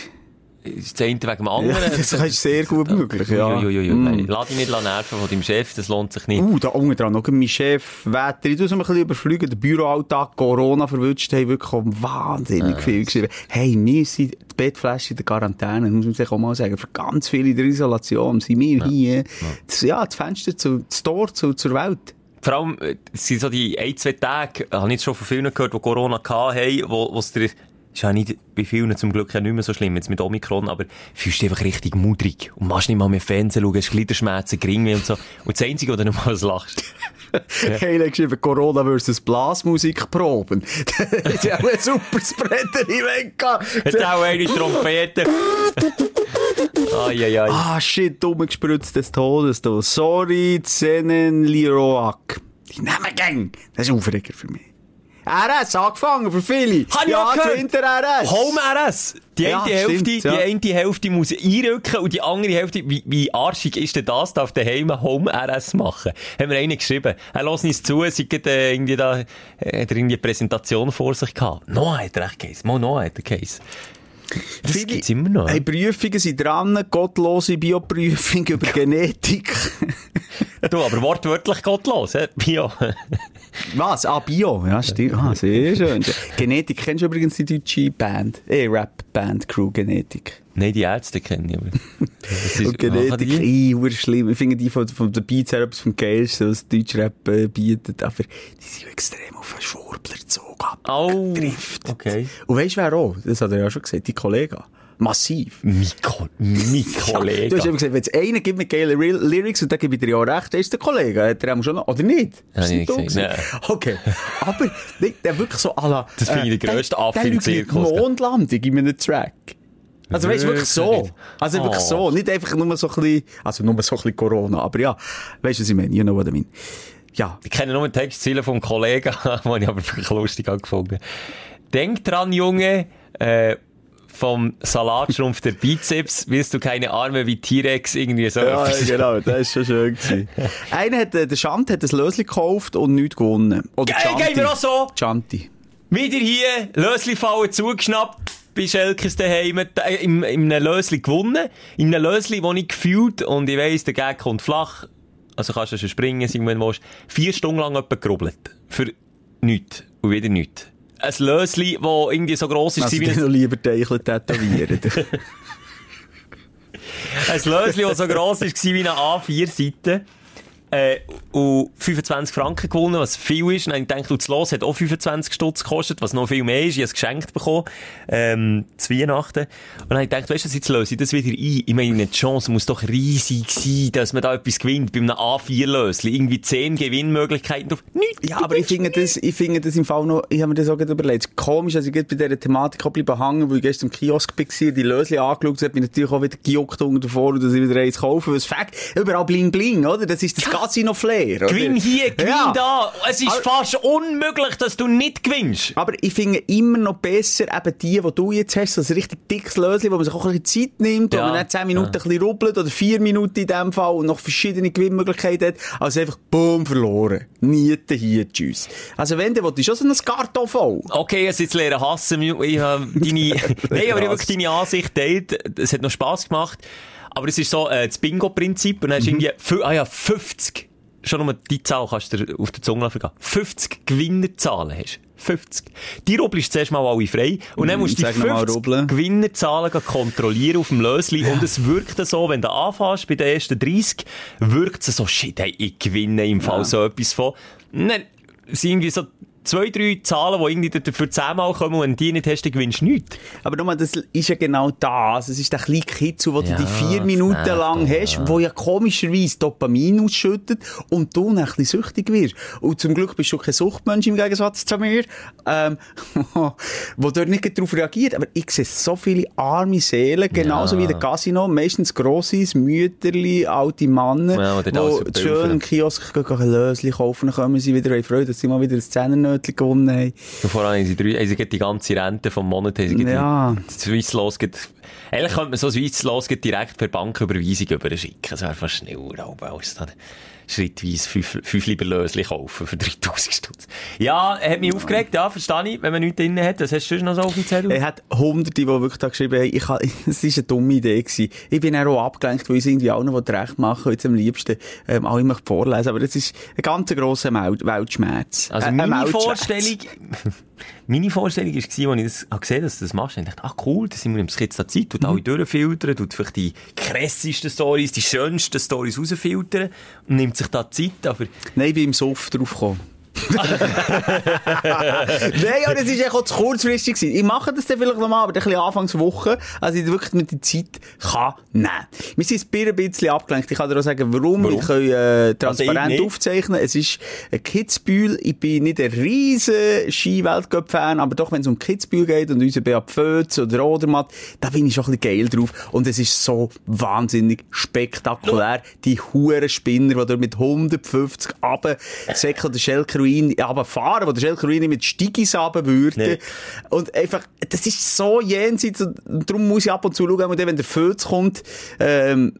Ist das eine wegen dem Ja, anderen? das ist sehr gut möglich, ja. Uiuiui, Mm. nein. Lass dich nicht nerven von deinem Chef, das lohnt sich nicht. Uh, da unten dran noch mein Chef, Wetter. Ich tu es mal ein bisschen überfliegen. Der Büroalltag, Corona verwünscht, haben wirklich wahnsinnig viel geschrieben. Hey, wir sind die Bettflasche in der Quarantäne, muss man sich auch mal sagen. Für ganz viele in der Isolation sind wir hier. Das, ja, das Fenster zu, das Tor zu, zur Welt. Vor allem, äh, es sind so die ein, zwei Tage, habe ich jetzt schon von vielen gehört, die Corona hatten, wo, wo es dir, ist ja nicht bei vielen zum Glück ja nicht mehr so schlimm, jetzt mit Omikron, aber fühlst dich einfach richtig mudrig und machst nicht mal mehr Fernsehen schauen, hast Gliederschmerzen, Gringweh und so. Und das Einzige, wo du noch mal lachst. Heile geschrieben, Corona versus Blasmusikproben. das ist ja auch ein super Spreader-Event. Hat auch eine Trompete. Ai. Ah, shit, dumme gespritzt des Todes, du. Sorry, Zenen Liroak. Die Namen Gang. Das ist ein Aufreger für mich. RS, angefangen für viele. Hab ich ja, auch gehört. Winter RS. Home RS! Die Ja, eine, stimmt, Hälfte, ja. die eine Hälfte muss einrücken und die andere Hälfte, wie, wie arschig ist denn das, darf daheim Home RS machen? Haben wir einen geschrieben. Er lässt uns zu, sie hat äh, irgendwie da, äh, hat er irgendwie eine Präsentation vor sich gehabt. Noah hat recht Case. Mal Noah hat den Case. Das Viele- gibt's immer noch. Hey, Prüfungen sind dran, gottlose Bioprüfung über Genetik. Du, aber wortwörtlich gottlos, hä? Bio. Was? Ah, Bio. Ja, stimmt. Ah, sehr schön. Genetik, kennst du übrigens die deutsche Band? Eh, Rap-Band, Crew Genetik. Nein, die Ärzte kenne ich, aber. Und Genetik, ey, schlimm. Ich finde die von, von den Beats her etwas vom Geilsten, was Deutschrap äh, bietet. Aber die sind extrem auf einen Schwurbler gezogen. Abgedriftet. Okay. Und weißt du wer auch? Das hat er ja schon gesagt, die Kollegen. Massiv. Mein Kollege. Du hast eben gesagt, wenn es einen gibt mit geilen Lyrics, und dann gebe ich dir ja auch recht, ist der Kollege. Hat er schon noch, oder nicht? Hab Ist ich nicht gesehen? Okay. Aber, der, der wirklich so à la, Das finde ich der grösste Affe im Zirkus? Mondlandung in einem Track. Also weißt du, wirklich so. Wirklich? Also wirklich Oh. so. Nicht einfach nur so ein bisschen, also nur so ein bisschen Corona, aber ja. Weißt du, was ich meine? You know what I mean. Ja. Ich kenne nur Textziele vom Kollegen, die ich aber wirklich lustig angefunden Denk dran, Junge, äh, vom Salatschrumpf der Bizeps wirst du keine Arme wie T-Rex irgendwie so. Ja, genau, das ist schon schön gewesen. Einer hat, äh, der Schant hat ein Lösli gekauft und nichts gewonnen. Oder Geil, Chanti. gehen wir auch so. Chanti. Wieder hier, Lösli-Fallen zugeschnappt, bei Schelkes daheim, äh, im, in einem Lösli gewonnen. In einem Lösli, wo ich gefühlt, und ich weiss, der Gag kommt flach, also kannst du schon springen, wenn du willst, vier Stunden lang etwa gerubbelt. Für nichts. Und wieder nichts. Ein Lösli, das irgendwie so gross ist, Also, wie noch lieber Teichel tätowieren. ein Lösli, das so gross ist wie eine A4-Seite. Äh, und 25 Franken gewonnen, was viel ist. Und dann denke ich, das Los hat auch 25 Stutz gekostet, was noch viel mehr ist. Ich habe es geschenkt bekommen, ähm, zu Weihnachten. Und dann habe ich gedacht, weißt du, jetzt löse ich das wieder ein. Ich meine, die Chance muss doch riesig sein, dass man da etwas gewinnt. Bei einem A4-Lösli. Irgendwie 10 Gewinnmöglichkeiten drauf. Nichts. Ja, aber ich finde das, ich finde das im Fall noch, ich habe mir das auch gerade überlegt, komisch, dass ich bei dieser Thematik auch bleiben hängen, weil ich gestern im Kiosk war, die Lösli angeschaut habe, bin natürlich auch wieder gejuckt unter davor, dass ich wieder eins kaufe, was Fakt, überall bling bling, oder? Das ist das Casino Flair, oder? Gewinn hier, gewinn Ja. da. Es ist Aber- fast unmöglich, dass du nicht gewinnst. Aber ich finde immer noch besser eben die, die du jetzt hast, so ein richtig dickes Lösli, wo man sich auch ein bisschen Zeit nimmt, Ja. wo man nicht 10 Minuten ein bisschen rubbelt oder 4 Minuten in dem Fall und noch verschiedene Gewinnmöglichkeiten hat, als einfach boom, verloren. Niete hier, tschüss. Also wenn, dann willst du schon so ein Karton voll. Okay, jetzt jetzt lernen hassen. Ich habe deine, nein, aber ich wirklich deine Ansicht teilt. Es hat noch Spass gemacht. Aber es ist so, äh, das Bingo-Prinzip. Und dann hast du Mhm. irgendwie, ah ja, 50. Schon nur die Zahl kannst du dir auf der Zunge vergehen. 50 Gewinnerzahlen hast. 50. Die rubbelst zuerst mal alle frei. Und dann Mm, musst du die sag noch mal 50 rubbeln. Gewinnerzahlen kontrollieren auf dem Lösli. Und es wirkt so, wenn du anfängst bei den ersten 30, wirkt es so, shit, hey, ich gewinne im Fall so etwas von. Und Dann sind irgendwie so zwei, drei Zahlen, die irgendwie dafür zehnmal kommen und wenn die nicht hast, dann gewinnst du nichts. Aber nochmal, das ist ja genau das. Es ist der kleine Kitzel, wo Ja, du die vier Minuten lang auch, hast, ja. wo ja komischerweise Dopamin ausschüttet und du dann ein bisschen süchtig wirst. Und zum Glück bist du kein Suchtmensch im Gegensatz zu mir, ähm, wo dort nicht darauf reagiert. Aber ich sehe so viele arme Seelen, genauso Ja. wie der Casino, meistens Grossis, Mütterli, alte Männer, Ja, die schön im Kiosk gehen, Lösli kaufen, dann kommen sie wieder in Freude, dass sie mal wieder ein Zehnernötchen gewonnen haben. Und vor allem haben sie, drei, haben sie die ganze Rente vom Monat, haben sie Ja. Swiss Los gerade- Eigentlich könnte man so Swiss Los gerade direkt per Banküberweisung überschicken. Das wäre fast schneller, aber als dann schrittweise fünf, fünf lieber Lösli kaufen für 3000 Stutz. Ja, hat mich aufgeregt, ja, verstehe ich, wenn man nichts drin hat. Was hast du sonst noch so auf dem Zettel? Er hat Hunderte, die wirklich da geschrieben haben, ich kann, es ist eine dumme Idee gewesen. Ich bin auch abgelenkt, weil es irgendwie allen will recht machen, jetzt am liebsten, ähm, alle möchte vorlesen. Aber das ist ein ganz grosser Weltschmerz. Also ein meine Weltschmerz. Vorstellung, meine Vorstellung war, als ich das habe gesehen dass du das machst, ich dachte, ah cool, das sind wir jetzt jetzt da Zeit, tut Mhm. alle durchfiltern, tut vielleicht die krassesten Stories, die schönsten Stories rausfiltern und nimmt sich da Zeit, aber Nein, ich bin im Suff drauf gekommen. Nein, aber das ist echt auch zu kurzfristig gewesen. Ich mache das dann vielleicht nochmal, aber dann ein bisschen Anfangswoche, also ich wirklich mit der Zeit kann nehmen. Wir sind ein bisschen abgelenkt. Ich kann dir auch sagen, warum. Warum? Wir können äh, Also transparent nicht. aufzeichnen. Es ist ein Kitzbühel. Ich bin nicht ein riesen Ski-Weltcup-Fan, aber doch, wenn es um Kitzbühel geht und unser Beat Pfötz oder Odermatt, da bin ich schon ein bisschen geil drauf. Und es ist so wahnsinnig spektakulär. Die huren Spinner, die dort mit 150 runter säckeln, der Schelkeruin runterfahren, wo der Schelkeruin mit Stigis runter würde. Nee. Und einfach, das ist so jenseits und darum muss ich ab und zu schauen, und wenn der Fötz kommt, ähm,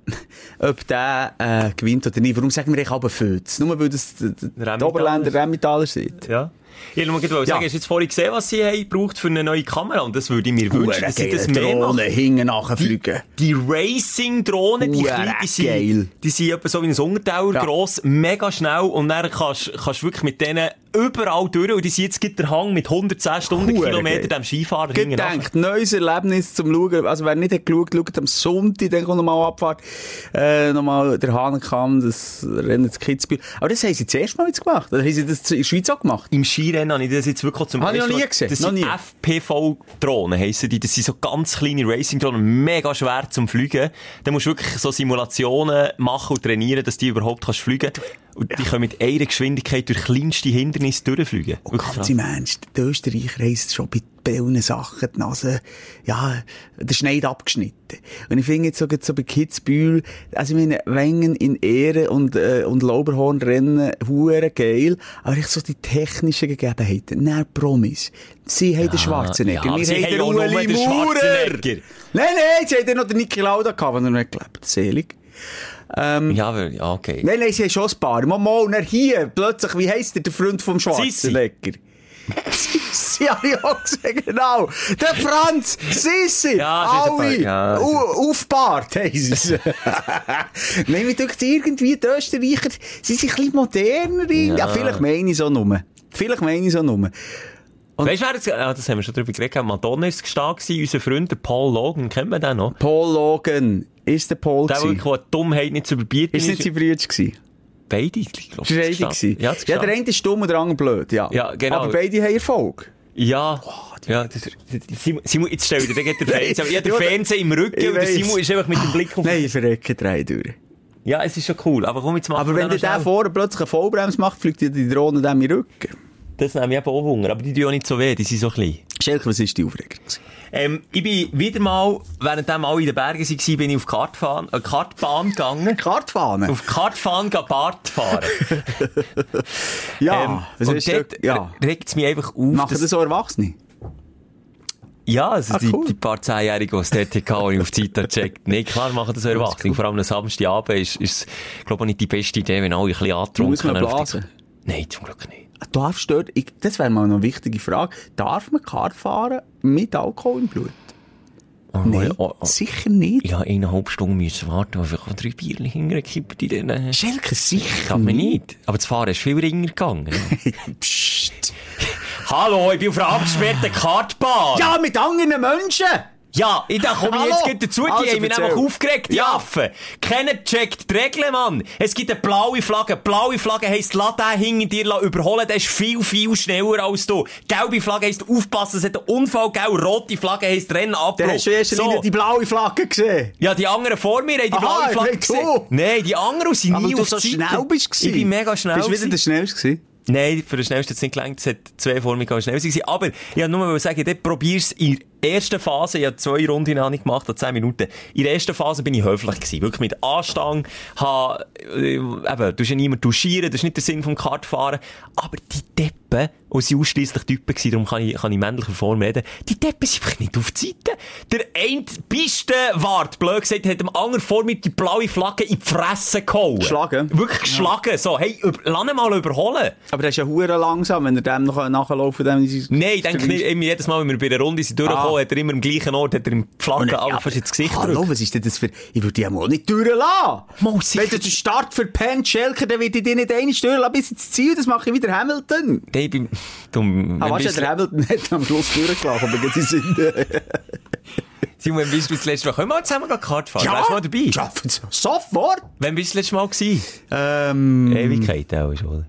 ob der äh, gewinnt oder nicht. Warum sagen wir eigentlich aber Fötz? Nur weil das die. Oberländer Remmentaler sind. ja. Ich wollte nur Ja. sagen, hast du jetzt vorhin gesehen, was sie haben gebraucht für eine neue Kamera? Und das würde ich mir wünschen, dass sie das mehr Drohnen machen. hinten nachfliegen. Die Racing-Drohnen, die kleinen, die sind, geil. die sind etwa so wie ein Untertauer Ja. gross, mega schnell und dann kannst kannst du wirklich mit denen überall durch und die sind jetzt der Hang mit 110 Stundenkilometer geil. dem Skifahrer hinten nach. Gedenkt, neues Erlebnis zum Schauen. Also, wer nicht hat geschaut, schaut am Sonntag, dann kommt nochmal Abfahrt, äh, nochmal der Hahnenkamm, das Rennen zu Kitzbühel. Aber das haben sie das erste Mal jetzt gemacht. Oder haben sie das in der Schweiz auch gemacht? Im Skirennen habe ich das jetzt wirklich zum Habe ich noch ersten nie Mal- gesehen, Das noch sind nie. FPV-Drohnen, heissen die. Das sind so ganz kleine Racing-Drohnen, mega schwer zum Fliegen. Da musst du wirklich so Simulationen machen und trainieren, dass die überhaupt kannst fliegen. Und die können mit einer Geschwindigkeit durch kleinste Hindernisse durchfliegen. Wirklich Ganz im Ernst, der Österreicher reist schon bei vielen Sachen die Nase, ja, der Schneid abgeschnitten. Und ich finde jetzt so, gerade so bei Kitzbühel, also ich meine, Wengen in Ehre und, äh, und Lauberhornrennen, hure geil, aber ich so die technischen Gegebenheiten, nein, Promis. Sie haben den Schwarzenegger, ja, wir sie haben den Ueli Maurer. Nein, nein, sie haben noch den Niki Lauda gehabt, wenn er nicht gelebt, selig. Ja, aber, ja, okay. Nein, nein, sie haben schon ein paar. Mal, mal, und dann hier, plötzlich, wie heisst der, der Freund vom Schwarzenegger? Sissi, habe ich auch gesehen, genau. Der Franz, Sissi, Ja, das ist alle, ja, das ist- es. Nein, mir denkt irgendwie, die Österreicher, sie sind ein bisschen moderner. Ja, Ja. vielleicht meine ich so nur. Vielleicht meine ich so nur. Weißt du, wer jetzt, ah, das haben wir schon drüber geredet, Madonna ist gestanden, unser Freund, der Paul Logan, kennt man den noch? Paul Logan. Ist der Paul Der, der die Dummheit nicht zu überbieten Ist nicht sein Bruder gewesen? Beide, glaube. Beide gewesen? Ja, ja, der eine ist dumm und der andere blöd, ja. Ja, genau. Aber beide haben Erfolg. Ja, ja, das, Simon, Simon, jetzt stell dir, da geht der Fernseher, ich habe den Ja, Fernseher im Rücken und der. Simon ist einfach mit dem Blick auf... Nein, ich verrecke drei durch. Ja, es ist schon cool, aber komm, jetzt Aber wenn dann der der vorne plötzlich eine Vollbremse macht, fliegt dir die Drohne in den Rücken. Das nehme ich eben auch Hunger, aber die tun auch nicht so weh, die sind so klein. Schelke, was ist die Aufregung? Ähm, ich bin wieder mal, während alle in den Bergen waren, bin ich auf Kartfahren, äh, Kartbahn gegangen. Kartfahne? Auf Kartfahren gehen Bart fahren. Ja, Ähm, was und ist dort? Ja. regt es mich einfach auf. Machen das so Erwachsene? Ja, also Ah, die, cool. die paar Zehnjährigen, die es dort hatten, die ich auf die Zeit habe gecheckt. Nee, klar machen das so Erwachsene. Vor allem am Samstagabend ist, ist, glaube ich, nicht die beste Idee, wenn alle ein bisschen angetrunken Muss man blasen? Nein, zum Glück nicht. Darfst du dort, ich, das wäre mal eine wichtige Frage, darf man Kart fahren mit Alkohol im Blut? Oh, Nein, oh, oh. sicher nicht. Ich habe eineinhalb Stunden müssen warten, weil ich drei Bierchen hingekippt in. Äh, Schelke, sicher darf man nicht. Aber das Fahren ist viel ringer gegangen. Psst. Hallo, ich bin auf einer abgesperrten Kartbahn. Ja, mit anderen Menschen! Ja, ich da komme ich jetzt gleich dazu, die Also, haben mich nämlich aufgeregt, die Ja. Affen. Keiner checkt die Regeln, Mann. Es gibt eine blaue Flagge. Blaue Flagge heisst, lass den hinter dir überholen, der ist viel, viel schneller als du. Gelbe Flagge heisst, aufpassen, es hat einen Unfall gegeben. Rote Flagge heisst, Rennen Dann abbruch. hast du erst so. die blaue Flagge gesehen. Ja, die anderen vor mir haben die Aha, blaue Flagge gesehen. so. Nein, die anderen sind Aber nie du auf so die schnell bist gewesen. Ich bin mega schnell Bist du wieder der Schnellste gewesen? Nein, für den schnellsten hat es nicht gelangt. Es hat zwei vor mir schnell gewesen. Aber ich wollte nur mal sagen, dort probier's in der ersten Phase, ich habe zwei Runden habe ich gemacht, an zehn Minuten. In der ersten Phase bin ich höflich gewesen. Wirklich mit Anstand, ha, äh, eben, du hast ja niemand duschieren, das ist nicht der Sinn vom Kartfahren. Aber die Deppen, und sie ausschliesslich Typen gewesen, darum kann ich, kann ich männlicher Form reden, die Deppen sind einfach nicht auf die Seite. Der eine Pistenwart, blöd gesagt, hat dem anderen vor mir die blaue Flagge in die Fresse gehauen. Geschlagen? Wirklich geschlagen. So, hey, über, lass ihn mal überholen. Aber das ist ja hure langsam, wenn er dem noch nachlaufen kann. Nein, ich denke nicht, jedes Mal, wenn wir bei der Runde sind durchgekommen, Ah. Hat er immer am gleichen Ort, hat er ihm die Flagge Ja, ja, fast ins Gesicht Hallo, was ist denn das für... Ich würde die mal nicht durchlassen. Mal sicher. Wenn du den Start verpennt, Schelker, dann würde ich dich nicht einmal durchlassen bis ins Ziel. Das mache ich wieder Hamilton. Nein, beim, dumm, Ah, weißt du, bist, der Hamilton hat am Schluss durchgelassen, aber jetzt sind... Simon, wenn bist du das letzte Mal, können wir mal zusammen Kart fahren? Wärst du mal dabei? Ja, sofort. Wann bist du das letzte Mal gewesen? Ähm, Ewigkeit auch schon, oder?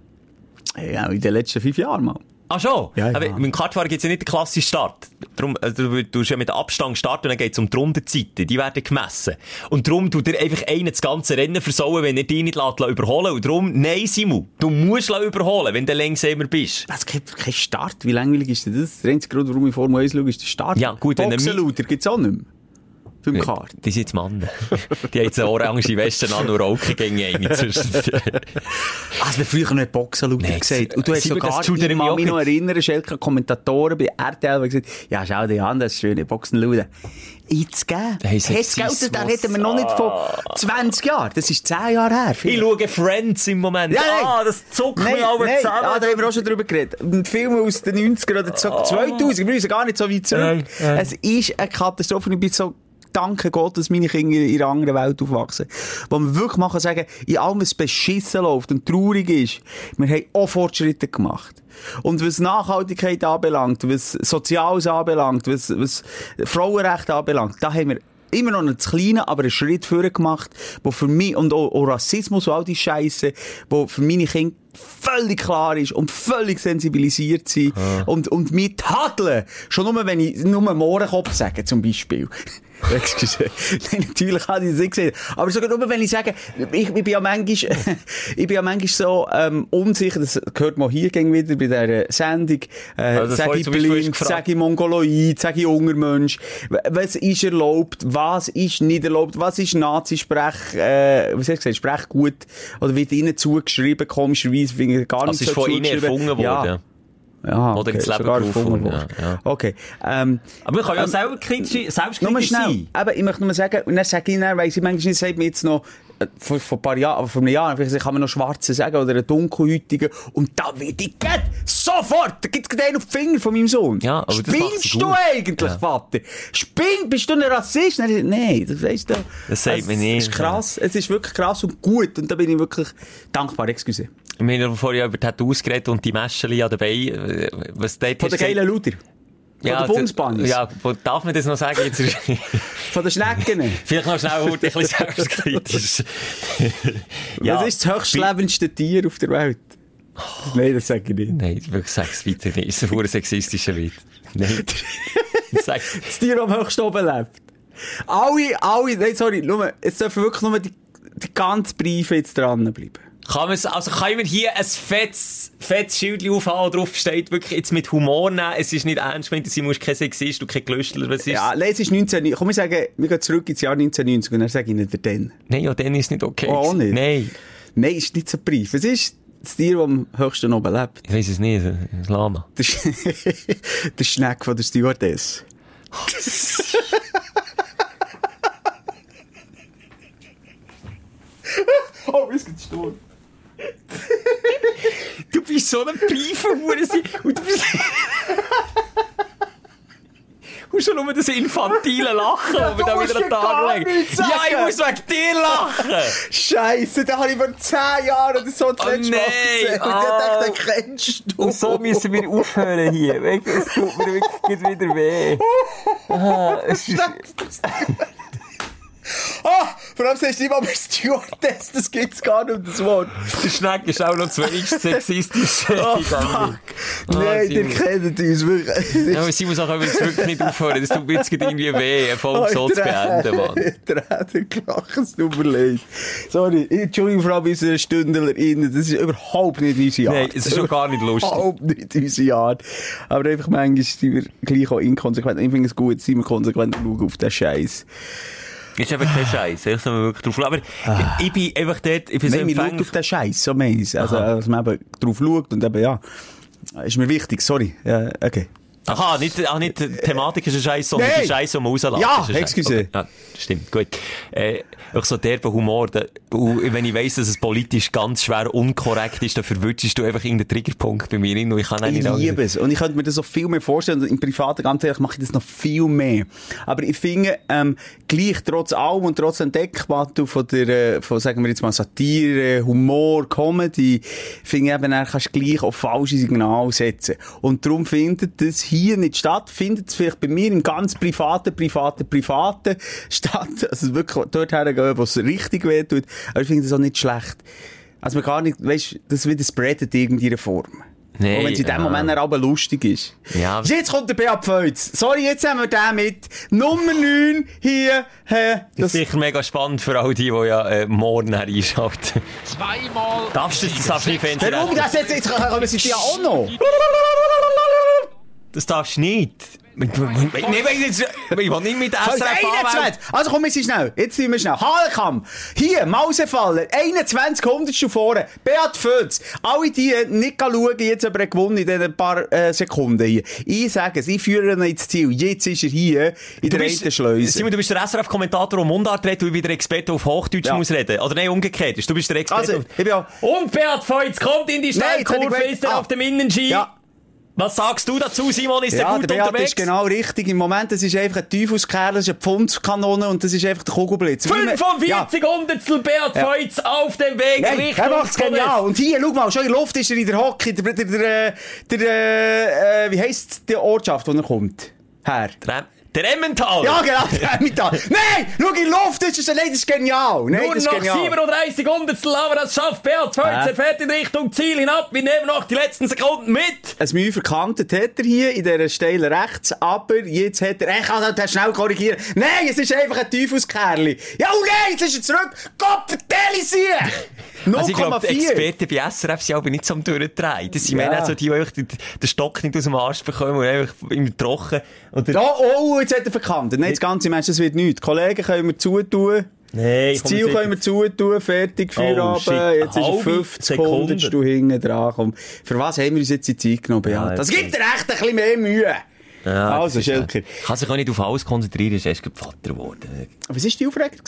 ja, in den letzten fünf Jahren mal. Ah, schon? Ja, ja. Aber mit dem Kartfahren gibt's ja nicht den klassischen Start. Darum, also, du tust ja mit Abstand starten und dann geht's um die Rundenzeiten. Die werden gemessen. Und darum tut er einfach einen das ganze Rennen versauen, wenn er dich nicht lässt, überholen Und darum, nein, Simon, du musst überholen, wenn du langsamer bist. Das gibt kein Start. Wie langweilig ist denn das? Der einzige Grund, warum ich Formel 1 schaue, ist der Start. Ja, gut, er Boxenlauter gibt's auch nicht mehr. Beim Kart. Die sind jetzt Mann. Die haben jetzt eine orange Weste an und rauchen gegen. Also, wir früher noch Boxenlauter Nein, gesagt. Und du hast das sogar, ich mich kann mich noch nicht. erinnern, Schelke, Kommentatoren bei RTL, die gesagt ja, schau dir an, das schöne Boxenlauter. Jetzt geben. Hey, Hast Geld, Sexismus. da reden wir noch nicht von 20 Jahren. Das ist 10 Jahre her. Ich schaue Friends im Moment. Ja. Ah, das zuckt Nein, mich aber zusammen. ah, da haben wir auch schon drüber geredet. Ein Film aus den 90er oder so, 2000, wir müssen gar nicht so weit zurück. Es ist eine Katastrophe ich bin so danke Gott, dass meine Kinder in einer anderen Welt aufwachsen. Wo man wirklich kann sagen in allem, was beschissen läuft und traurig ist, wir haben auch Fortschritte gemacht. Und was Nachhaltigkeit anbelangt, was Soziales anbelangt, was, was Frauenrechte anbelangt, da haben wir immer noch einen kleinen, aber einen Schritt vorher gemacht, wo für mich, und auch, auch Rassismus und all die Scheiße, wo für meine Kinder völlig klar ist und völlig sensibilisiert sind und, und mich tadeln. Schon nur, wenn ich nur Mohrenkopf sage, zum Beispiel. Nein, natürlich habe ich das nicht gesehen. Aber sogar nur, wenn ich sage, ich, ich bin ja manchmal, ich bin ja manchmal so, ähm, unsicher, das gehört mal hier gegen wieder bei dieser Sendung, äh, Also das sag vorhin ich blind, gefragt. sag ich Mongoloid, sag ich Ungermensch, W- was ist erlaubt, was ist nicht erlaubt, was ist Nazi-Sprech, äh, was hast du gesagt, Sprech gut, oder wird ihnen zugeschrieben, komischerweise, finde ich gar Das nicht ist so von ihnen erfunden worden. Ja. Ja. Ja, Oder ins Leben gerufen ja, ja. Okay, ähm, Aber wir können ja Ähm, selber kritisch, selbstkritisch sein. Aber ich möchte nur sagen, und dann sage ich dann, weiss ich manchmal nicht, sagt mir jetzt noch, äh, vor, vor ein paar Jahren, vor einem Jahr, vielleicht kann man noch Schwarze sagen, oder einen Dunkelhäutigen, und da wird ich geht, sofort, da gibt's gerade einen auf die Finger von meinem Sohn. Ja, aber sie Spinnst du eigentlich, Ja. Vater? Spinn, bist du ein Rassist? Nein, Nein, das weißt du. Das sagt Es man nicht. ist krass, es ist wirklich krass und gut, und da bin ich wirklich dankbar, excuse. Wir haben vorher über Tattoos geredet und die Mäscheli an den Beinen. Was dort Von der geilen Luder. Ja, der Bumsbannis. Ja, darf man das noch sagen? Jetzt, Von den Schnecken. vielleicht noch schnell ein bisschen selbstkritisch. Was ist das höchstlebendste Tier auf der Welt? Nein, das sage ich nicht. Nein, ich sage es nicht. Ist ein sexistischer Witz. Nein. Das Tier, das am höchsten oben lebt. Alle, alle, nein, sorry, nur, jetzt dürfen wirklich nur die, die ganzen Briefe jetzt dranbleiben. Kann man, also kann man hier ein fettes, fettes Schild aufhaben, drauf steht wirklich jetzt mit Humor nehmen. Es ist nicht ernst gemeint, sie muss kein Sexist und kein Glüstler. Was ist? Ja, nein, es ist 19, komm, ich sage, wir gehen zurück ins Jahr 1990 und dann sage ich den dann. Nein, ja, dann ist es nicht okay. Oh, auch nicht? Nein. Nein, ist nicht so Brief. Was ist das Tier, das am höchsten oben lebt? Ich weiß es nicht. Das Lama. Der, Sch der Schneck von der Stewardess. oh, es gibt Sturm. Du bist so ein Pfeifenhure und du bist... Und schon nur das infantile Lachen, das wir da wieder an Tag legen. Ja, ich muss wegen dir lachen! Scheiße, da habe ich vor 10 Jahren oder so das Oh, letzte Mal nein. erzählt. Und ich dachte, den kennst du. Und so müssen wir aufhören hier. Es tut mir wirklich wieder weh. Ah, es ist... Ah, vor allem sagst du nicht mal mehr Stewardess, das gibt's gar nicht, das Wort. Der Schneck ist auch noch zu wenig sexistisch. Oh, fuck. Ah, Nein, ihr kennt uns wirklich. Ja, aber Simon auch, jetzt wirklich nicht aufhören. Das tut mir jetzt irgendwie weh, eine Folge Oh, so zu beenden, Mann. Tränen gelacht, es tut mir leid. Sorry, Entschuldigung, Frau unsere StündlerInnen, das ist überhaupt nicht unsere Art. Nein, es ist schon gar nicht lustig. Überhaupt nicht unsere Art. Aber einfach manchmal sind wir gleich auch inkonsequent. Ich finde es gut, sind wir konsequent schauen auf den Scheiß. Ist eben kein Scheiß. Ich soll wirklich drauf schauen. Aber ich bin einfach dort, ich bin so Nein, empfänglich. auf den Scheiß, so meins. Also, dass man eben drauf schaut und eben, ja. Ist mir wichtig, sorry. Ja, okay. Aha, nicht, ach, nicht die Thematik ist ein Scheiß, sondern Nein. der Scheiß, den man rauslässt. Ja, excuse. Okay. Ja, stimmt, gut. Äh, auch so derbe Humor, und wenn ich weiss, dass es politisch ganz schwer unkorrekt ist, dann verwünschst du einfach irgendeinen Triggerpunkt bei mir hin und ich kann Ich liebe es. Und ich könnte mir das so viel mehr vorstellen. Im Privaten, ganz ehrlich, mache ich das noch viel mehr. Aber ich finde, ähm, gleich trotz allem und trotz Entdeckbattle von der, äh, von, sagen wir jetzt mal, Satire, Humor, Comedy, finde ich eben, dann kannst du gleich auf falsche Signale setzen. Und darum findet das hier nicht statt, findet es vielleicht bei mir im ganz privaten, privaten, privaten statt. Also wirklich dort hergehen, wo es richtig weh tut. Aber ich finde das auch nicht schlecht. Also man gar nicht, weißt, das wieder spreadet in irgendeiner Form. Nee, Und wenn es in dem ja. Moment aber lustig ist. Ja. Jetzt kommt der Beat Pfeutz. Sorry, jetzt haben wir den mit. Nummer 9 hier. Hä, Das ist sicher mega spannend für all die, die ja äh, morgen einschalten. Zweimal. Darfst du das, du nicht Fernsehen warum das jetzt? Jetzt kommen sie ja auch noch. Das darfst du nicht. Nee, ich will nicht mit Also, SRF anmelden. 21. Also komm, wir sind schnell. Jetzt sind wir schnell. Halekam. Hier, Mausefaller. 21 Hundertstel vorne. Beat Pfeutz. Alle die nicht schauen, jetzt aber gewonnen in diesen paar äh, Sekunden hier. Ich sage es, ich führe ihn ins Ziel. Jetzt ist er hier in der einen Schleuse. Simon, du bist der SRF-Kommentator, der Mundart redet und ich bin der Experte auf Hochdeutsch Ja. muss reden. Oder nein, umgekehrt. Du bist der Experte. Also, ich bin auch... und Beat Feutz kommt in die gewollt- ist er Ah. auf dem Innenski. Ja. Was sagst du dazu, Simon? Ist Ja, gut der Beat unterwegs? ist genau richtig. Im Moment, das ist einfach ein Teufelskerl, das ist eine Pfundkanone und das ist einfach der Kugelblitz. Wie man- 45 Hundertstel Beat Ja. Auf dem Weg Nein, Richtung er macht's genial. Und hier, schau mal, schon in der Luft ist er in der Hockey, der, der, der, äh, der, äh, wie heisst die Ortschaft, wo er kommt? Her. Der, der Emmentaler! Ja, genau, der Emmentaler. Nein! Schau in die Luft, das ist, ein Leid, das ist genial! Nein, Nur das ist noch genial. 37 Hundertstel, aber das schafft BL 12. Äh. fährt in Richtung Ziel hinab. Wir nehmen noch die letzten Sekunden mit. Ein Mühe verkantet hat er hier in dieser Stelle rechts, aber jetzt hat er, ich kann also, das schnell korrigieren. Nein, es ist einfach ein Teufelskerli. Ja, und nein, jetzt ist er zurück. Gott, vertell ich 0,4? Also ich glaube, die Experten bei SRF sind aber nicht so am Durchdrehen. Das sind ja. mehr so also die, die den Stock nicht aus dem Arsch bekommen und einfach im Trocken. Oder oh, oh, jetzt hat er verkannt. Nein, das ganze Mensch, das wird nichts. Kollegen können wir zutun. Nein, das Ziel können wir zutun, fertig, oh, Feierabend, oh, jetzt ist es 50 Sekunden du hinten dran. Komm. Für was haben wir uns jetzt die Zeit genommen, Beat? Das gibt dir echt ein bisschen mehr Mühe. Ja, also, Schelker. Ja. Kann sich auch nicht auf alles konzentrieren, ist erst Vater geworden. Was war die Aufregung?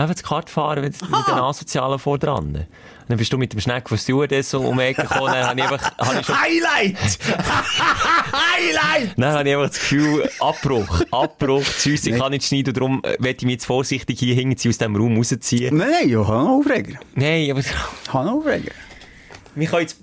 Einfach das Kart fahren mit, mit den Asozialen vor dran. Dann bist du mit dem Schneck von Stewardess so um die Ecke gekommen, dann habe ich einfach, habe ich schon, Highlight! Highlight! dann habe ich einfach das Gefühl, Abbruch, Abbruch, Tschüss, ich kann nicht schneiden, darum äh, werde ich mich jetzt vorsichtig hier hinten aus dem Raum rausziehen. Nein, nein, ich habe noch Aufreger. Nein, aber, Ich habe noch Aufreger. Wir können jetzt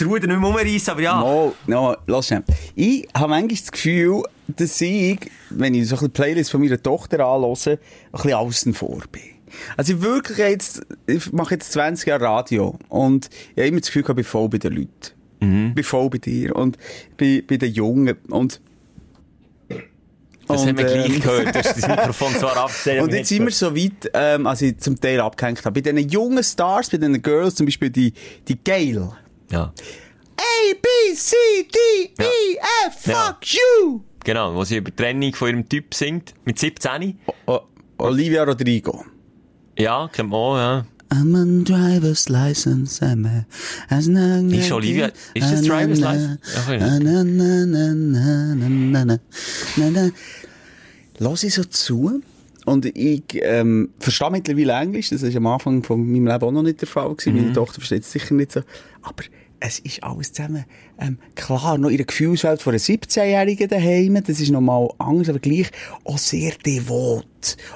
das Ruder nicht mehr umreißen, aber ja. No, no, lass schnell. Ich habe manchmal das Gefühl, dass ich, wenn ich so ein Playlist von meiner Tochter anhöre, ein bisschen außen vor bin. Also ich wirklich jetzt, ich mache jetzt 20 Jahre Radio und ich habe immer das Gefühl, ich bin voll bei den Leuten. Mhm. Ich bin voll bei dir und bei, bei den Jungen und Das und, haben wir gleich ähm, gehört. Du hast das Mikrofon zwar abgestellt. Und jetzt sind wir so weit, ähm, als ich zum Teil abgehängt habe. Bei diesen jungen Stars, bei diesen Girls, zum Beispiel die, die Gail. Ja. A, B, C, D, E, F, Ja. fuck you! Genau, wo sie über die Trennung von ihrem Typ singt, mit 17. O Olivia Rodrigo. Ja, kennt man ja. I'm on driver's license, I'm a, Ist Olivia, ist das driver's license? Lass ich so zu und ich ähm, verstehe mittlerweile Englisch, das war am Anfang von meinem Leben auch noch nicht der Fall mhm. meine Tochter versteht es sicher nicht so, aber es ist alles zusammen, ähm, klar, noch in der Gefühlswelt von einer 17-Jährigen daheim, das ist nochmal anders, aber gleich auch sehr devot.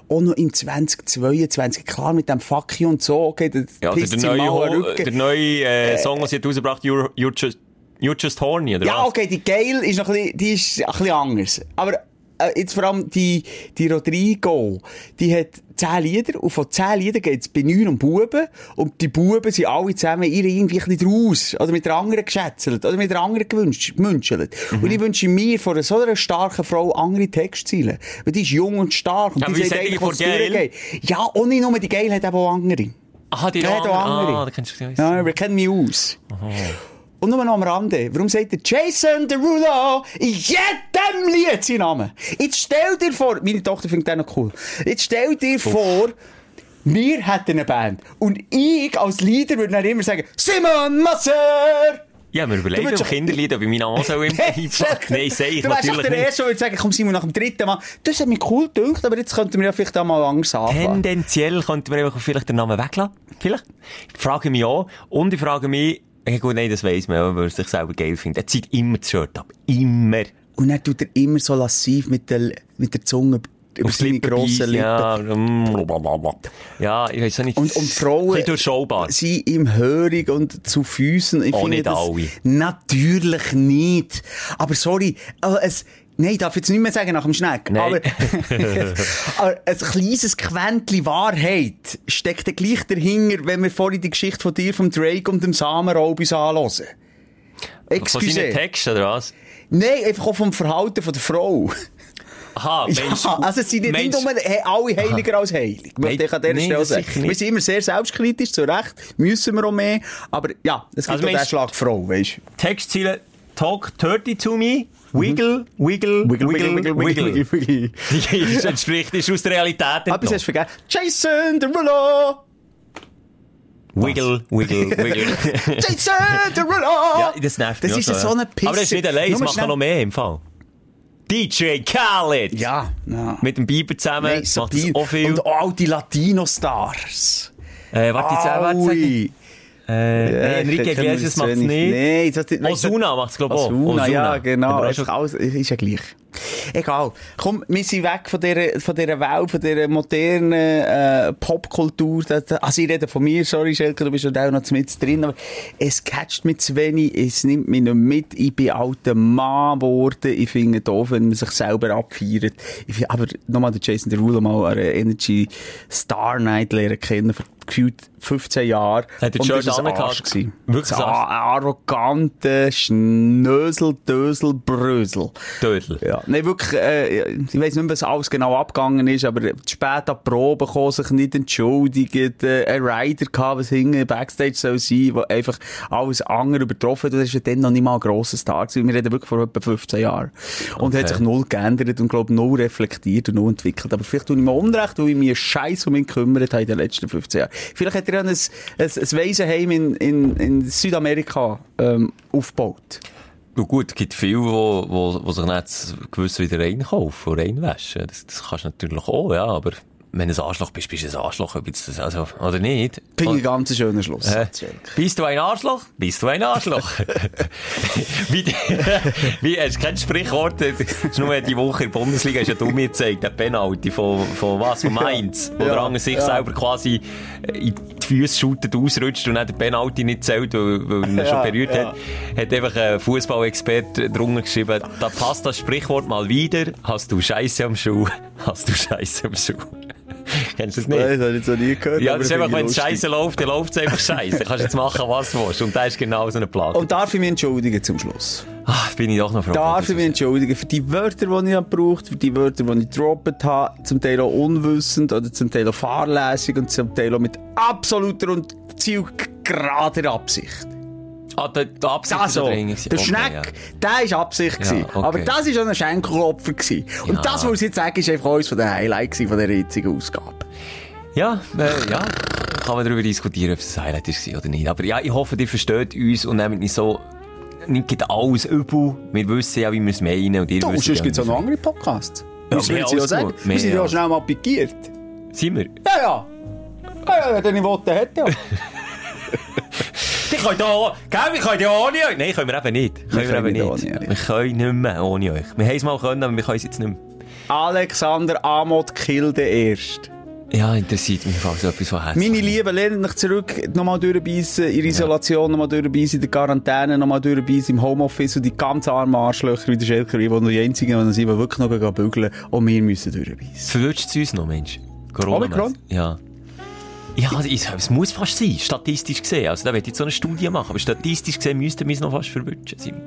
Auch noch im 2022, klar, mit dem Fuck you und so, okay, das Ja, pisst der neue, Ho- Rücken. der neue äh, Song, den sie hat rausgebracht You're, you're, just, you're Just Horny, oder Ja, was? okay, die Gail ist noch ein bisschen, die ist ein bisschen anders. Aber äh, jetzt vor allem die, die Rodrigo, die hat zehn Lieder und von zehn Liedern geht es bei neun um Buben und die Buben sind alle zusammen irgendwie ein draus oder mit der anderen geschätzelt oder mit der anderen gewünscht, gemünschelt. Mhm. Und ich wünsche mir von so einer starken Frau andere Textziele. Weil die ist jung und stark und Ja, die sagt eigentlich, was durchgeht. Ja, und nicht nur die Gail hat eben auch andere. Aha, die noch da andere. Ah, da kennst du Ja, aber kennt mich aus. Und nur noch am Rande. Warum sagt der Jason Derulo in jedem Lied seinen Namen? Jetzt stell dir vor, meine Tochter findet den noch cool. Jetzt stell dir vor, wir hätten eine Band. Und ich als Leader würde dann immer sagen, Simon Masser! Ja, wir überlegen Du doch- Kinderlieder, wie mein Name so im Einpack. Nein, sehe ich Du wärst doch natürlich der nicht. Erste, der sagen, komm Simon, nach dem dritten Mal. Das hat mich cool gedacht, aber jetzt könnten wir ja vielleicht auch mal anders anfangen. Tendenziell könnten wir einfach vielleicht den Namen weglassen. Vielleicht. Ich frage mich auch. Und ich frage mich, ja gut, nein, das weiss man, weil er sich selber geil findet. Er zieht immer das Shirt ab. Immer. Und dann tut er immer so lassiv mit der, mit der Zunge über Aufs seine grossen Lippen. Ja, blablabla. ja, ich weiß auch nicht. Und, und Frauen sind ihm hörig und zu Füßen. Ich Auch finde nicht das alle. Natürlich nicht. Aber sorry, äh, es, nein, ich darf jetzt nicht mehr sagen nach dem Schneck. Aber, aber ein kleines Quäntchen Wahrheit steckt ja gleich dahinter, wenn wir vorhin die Geschichte von dir, vom Drake und dem Samenraub uns anhören. Von seinen Excuse. Texten, oder was? Nein, einfach auch vom Verhalten von der Frau. Aha, meinst Ja, also es sind nicht, nur alle heiliger als heilig. Möchte ich an dieser Stelle sagen. Wir sind immer sehr selbstkritisch, zu Recht. Müssen wir auch mehr. Aber ja, es gibt Also auch den Schlag Frau, weißt du. Textziele Talk dirty to me, wiggle, wiggle, wiggle, wiggle, wiggle. Die entspricht, ist aus der Realität Aber entnommen. hast du vergessen. Jason Derulo! Wiggle, wiggle, wiggle. Jason Derulo! ja, das nervt Das ist auch so eine Pisse. Aber das ist nicht allein, es schnell- noch mehr im Fall. DJ Khaled! Ja, ja. Mit dem Bieber zusammen, Nein, macht das auch viel. Und auch die Latino-Stars. äh, warte, jetzt, äh. Äh, nein, Enrique Iglesias macht es nicht. Nein, das, weißt Osuna macht es, glaube ich, auch. Osuna, ja, genau. Einfach alles, ist ja gleich. Egal. Komm, wir sind weg von dieser, von dieser Welt, von dieser modernen äh, Popkultur. Also ich rede von mir, sorry Schelke, du bist ja auch noch mit drin, aber es catcht mich zu wenig, es nimmt mich nicht mit. Ich bin alter Mann geworden. Ich finde es doof, wenn man sich selber abfeiert. Find, aber nochmal der Jason Derulo mal an einer Energy Star Night lernen kennen, vor gefühlt 15 Jahren. Hat das angehabt? Arsch gewesen. Wirklich Arsch? arroganter Schnösel, Dösel, Brösel. Dödel. Ja, nein, wirklich, äh, ich weiss nicht was alles genau abgegangen ist, aber spät an die Probe gekommen, sich nicht entschuldigt, äh, ein Rider gehabt, was hinten Backstage soll sein, der einfach alles andere übertroffen hat. Das ist ja dann noch nicht mal ein grosser Star gewesen. Wir reden wirklich vor etwa 15 Jahren. Und Okay. hat sich null geändert und, glaube null reflektiert und null entwickelt. Aber vielleicht tue ich mir Unrecht, weil ich mich Scheiß um ihn gekümmert habe in den letzten 15 Jahren. Vielleicht hat er ja ein, ein, ein Waisenheim in, in, in Südamerika, ähm, aufgebaut. Du, gut, es gibt viele, wo, wo, wo sich nicht gewiss wieder reinkaufen und reinwaschen. Das, das kannst du natürlich auch, ja, aber wenn du ein Arschloch bist, bist du ein Arschloch, ob jetzt das, also, oder nicht? Finde ich ganz schönen Schluss. Äh, bist du ein Arschloch? Bist du ein Arschloch? wie, wie, hast du kein Sprichwort? Das ist nur die Woche in der Bundesliga, hast ja du mir gezeigt, der Penalty von, von was? Von Mainz? Wo Ja, der andere sich ja. selber quasi in die Füße shootet, ausrutscht und dann der Penalty nicht zählt, weil, weil er Ja, schon berührt ja. hat. Hat einfach ein Fußballexperte drunter geschrieben, da passt das Sprichwort mal wieder. Hast du Scheiße am Schuh? Hast du Scheiße am Schuh? Kennst du das nicht? Nein, das habe ich noch nie gehört. Ja, das ist einfach, wenn es scheiße läuft, dann läuft es einfach scheiße. Dann kannst du jetzt machen, was du willst. Und das ist genau so ein Plan. Und darf ich mich entschuldigen zum Schluss? Ach, bin ich doch noch froh. Darf ich mich entschuldigen für die Wörter, die ich habe gebraucht für die Wörter, die ich gedroppt habe, zum Teil auch unwissend oder zum Teil auch fahrlässig und zum Teil auch mit absoluter und zielgerader Absicht. Ah, der, der Absicht Das so. da drin ist- Der okay, Schneck, der war Absicht. Ja, okay. Aber das war schon ein Schenkelopfer. gewesen. Und Ja. das, was ich jetzt sage, ist einfach eines den Highlights von der jetzigen Ausgabe. Ja, ja, äh, ja. Kann man darüber diskutieren, ob es ein Highlight war oder nicht. Aber ja, ich hoffe, ihr versteht uns und nehmt nicht so, nicht alles übel. Wir wissen ja, wie wir es meinen. Und ihr Du, wisst sonst ja, gibt es auch noch andere Podcasts. Ja, wir mehr jetzt ja sagen. Wir sind ja schnell mal pikiert. Sind wir? Ja, ja. Ja, ja, deine Worte hat ja. Die können da auch, gell, wir können ja ohne euch. Nein, können wir eben nicht. Können wir, können eben nicht nicht. ohne euch. Wir können nicht mehr ohne euch. Wir haben es mal können, aber wir können es jetzt nicht mehr. Alexander Amot Kilde erst. Ja, interessiert mich so etwas von Herzen. Meine Lieben, lernt euch zurück, nochmal durchbeissen, in der Isolation, nochmal durchbeissen, in der Quarantäne, nochmal durchbeissen, im Homeoffice und die ganz armen Arschlöcher wie der Schelker, die noch die einzigen, die sind, die wirklich noch bügeln, auch wir müssen durchbeissen. Verwünscht es uns noch, Mensch? Corona Omikron? Ja. Ja, ich- es muss fast sein, statistisch gesehen. Also, da ich jetzt so eine Studie machen. Aber statistisch gesehen müssten wir es noch fast verwünschen. Simon.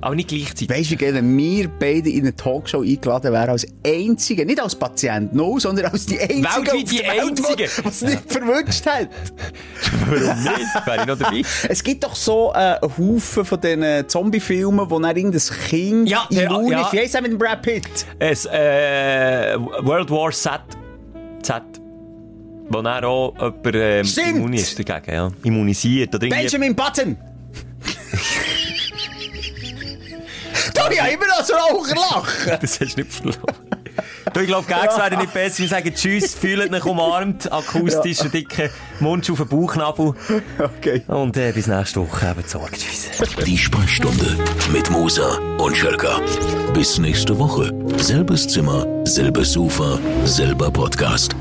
Aber nicht gleichzeitig. Weißt du, wenn wir beide in eine Talkshow eingeladen wären, als Einzige, nicht als Patient, no, sondern als die Einzigen, Weltweit die Welt, die- die es nicht verwünscht hat. Warum nicht? Wäre ich noch dabei? Es gibt doch so äh, einen Haufen von diesen Zombie-Filmen, wo dann irgendein Kind Ja, immun ja. ist. Wie heisst mit dem Brad Pitt? Es, äh, World War Z. Z. Wo dann auch jemand ähm, Stimmt. immun ist dagegen, ja. Immunisiert. Oder irgendwie... Benjamin Button! du, ich habe immer noch so Raucher lachen! Das hast du nicht verloren. Du, ich glaube, Gags werden nicht besser. Wir sagen Tschüss, fühlt euch umarmt, akustisch, einen dicken Mund auf den Bauchnabel. Okay. Und äh, bis nächste Woche. Eben Sorge. Tschüss. Die Sprechstunde mit Musa und Schelka. Bis nächste Woche. Selbes Zimmer, selbes Sofa, selber Podcast.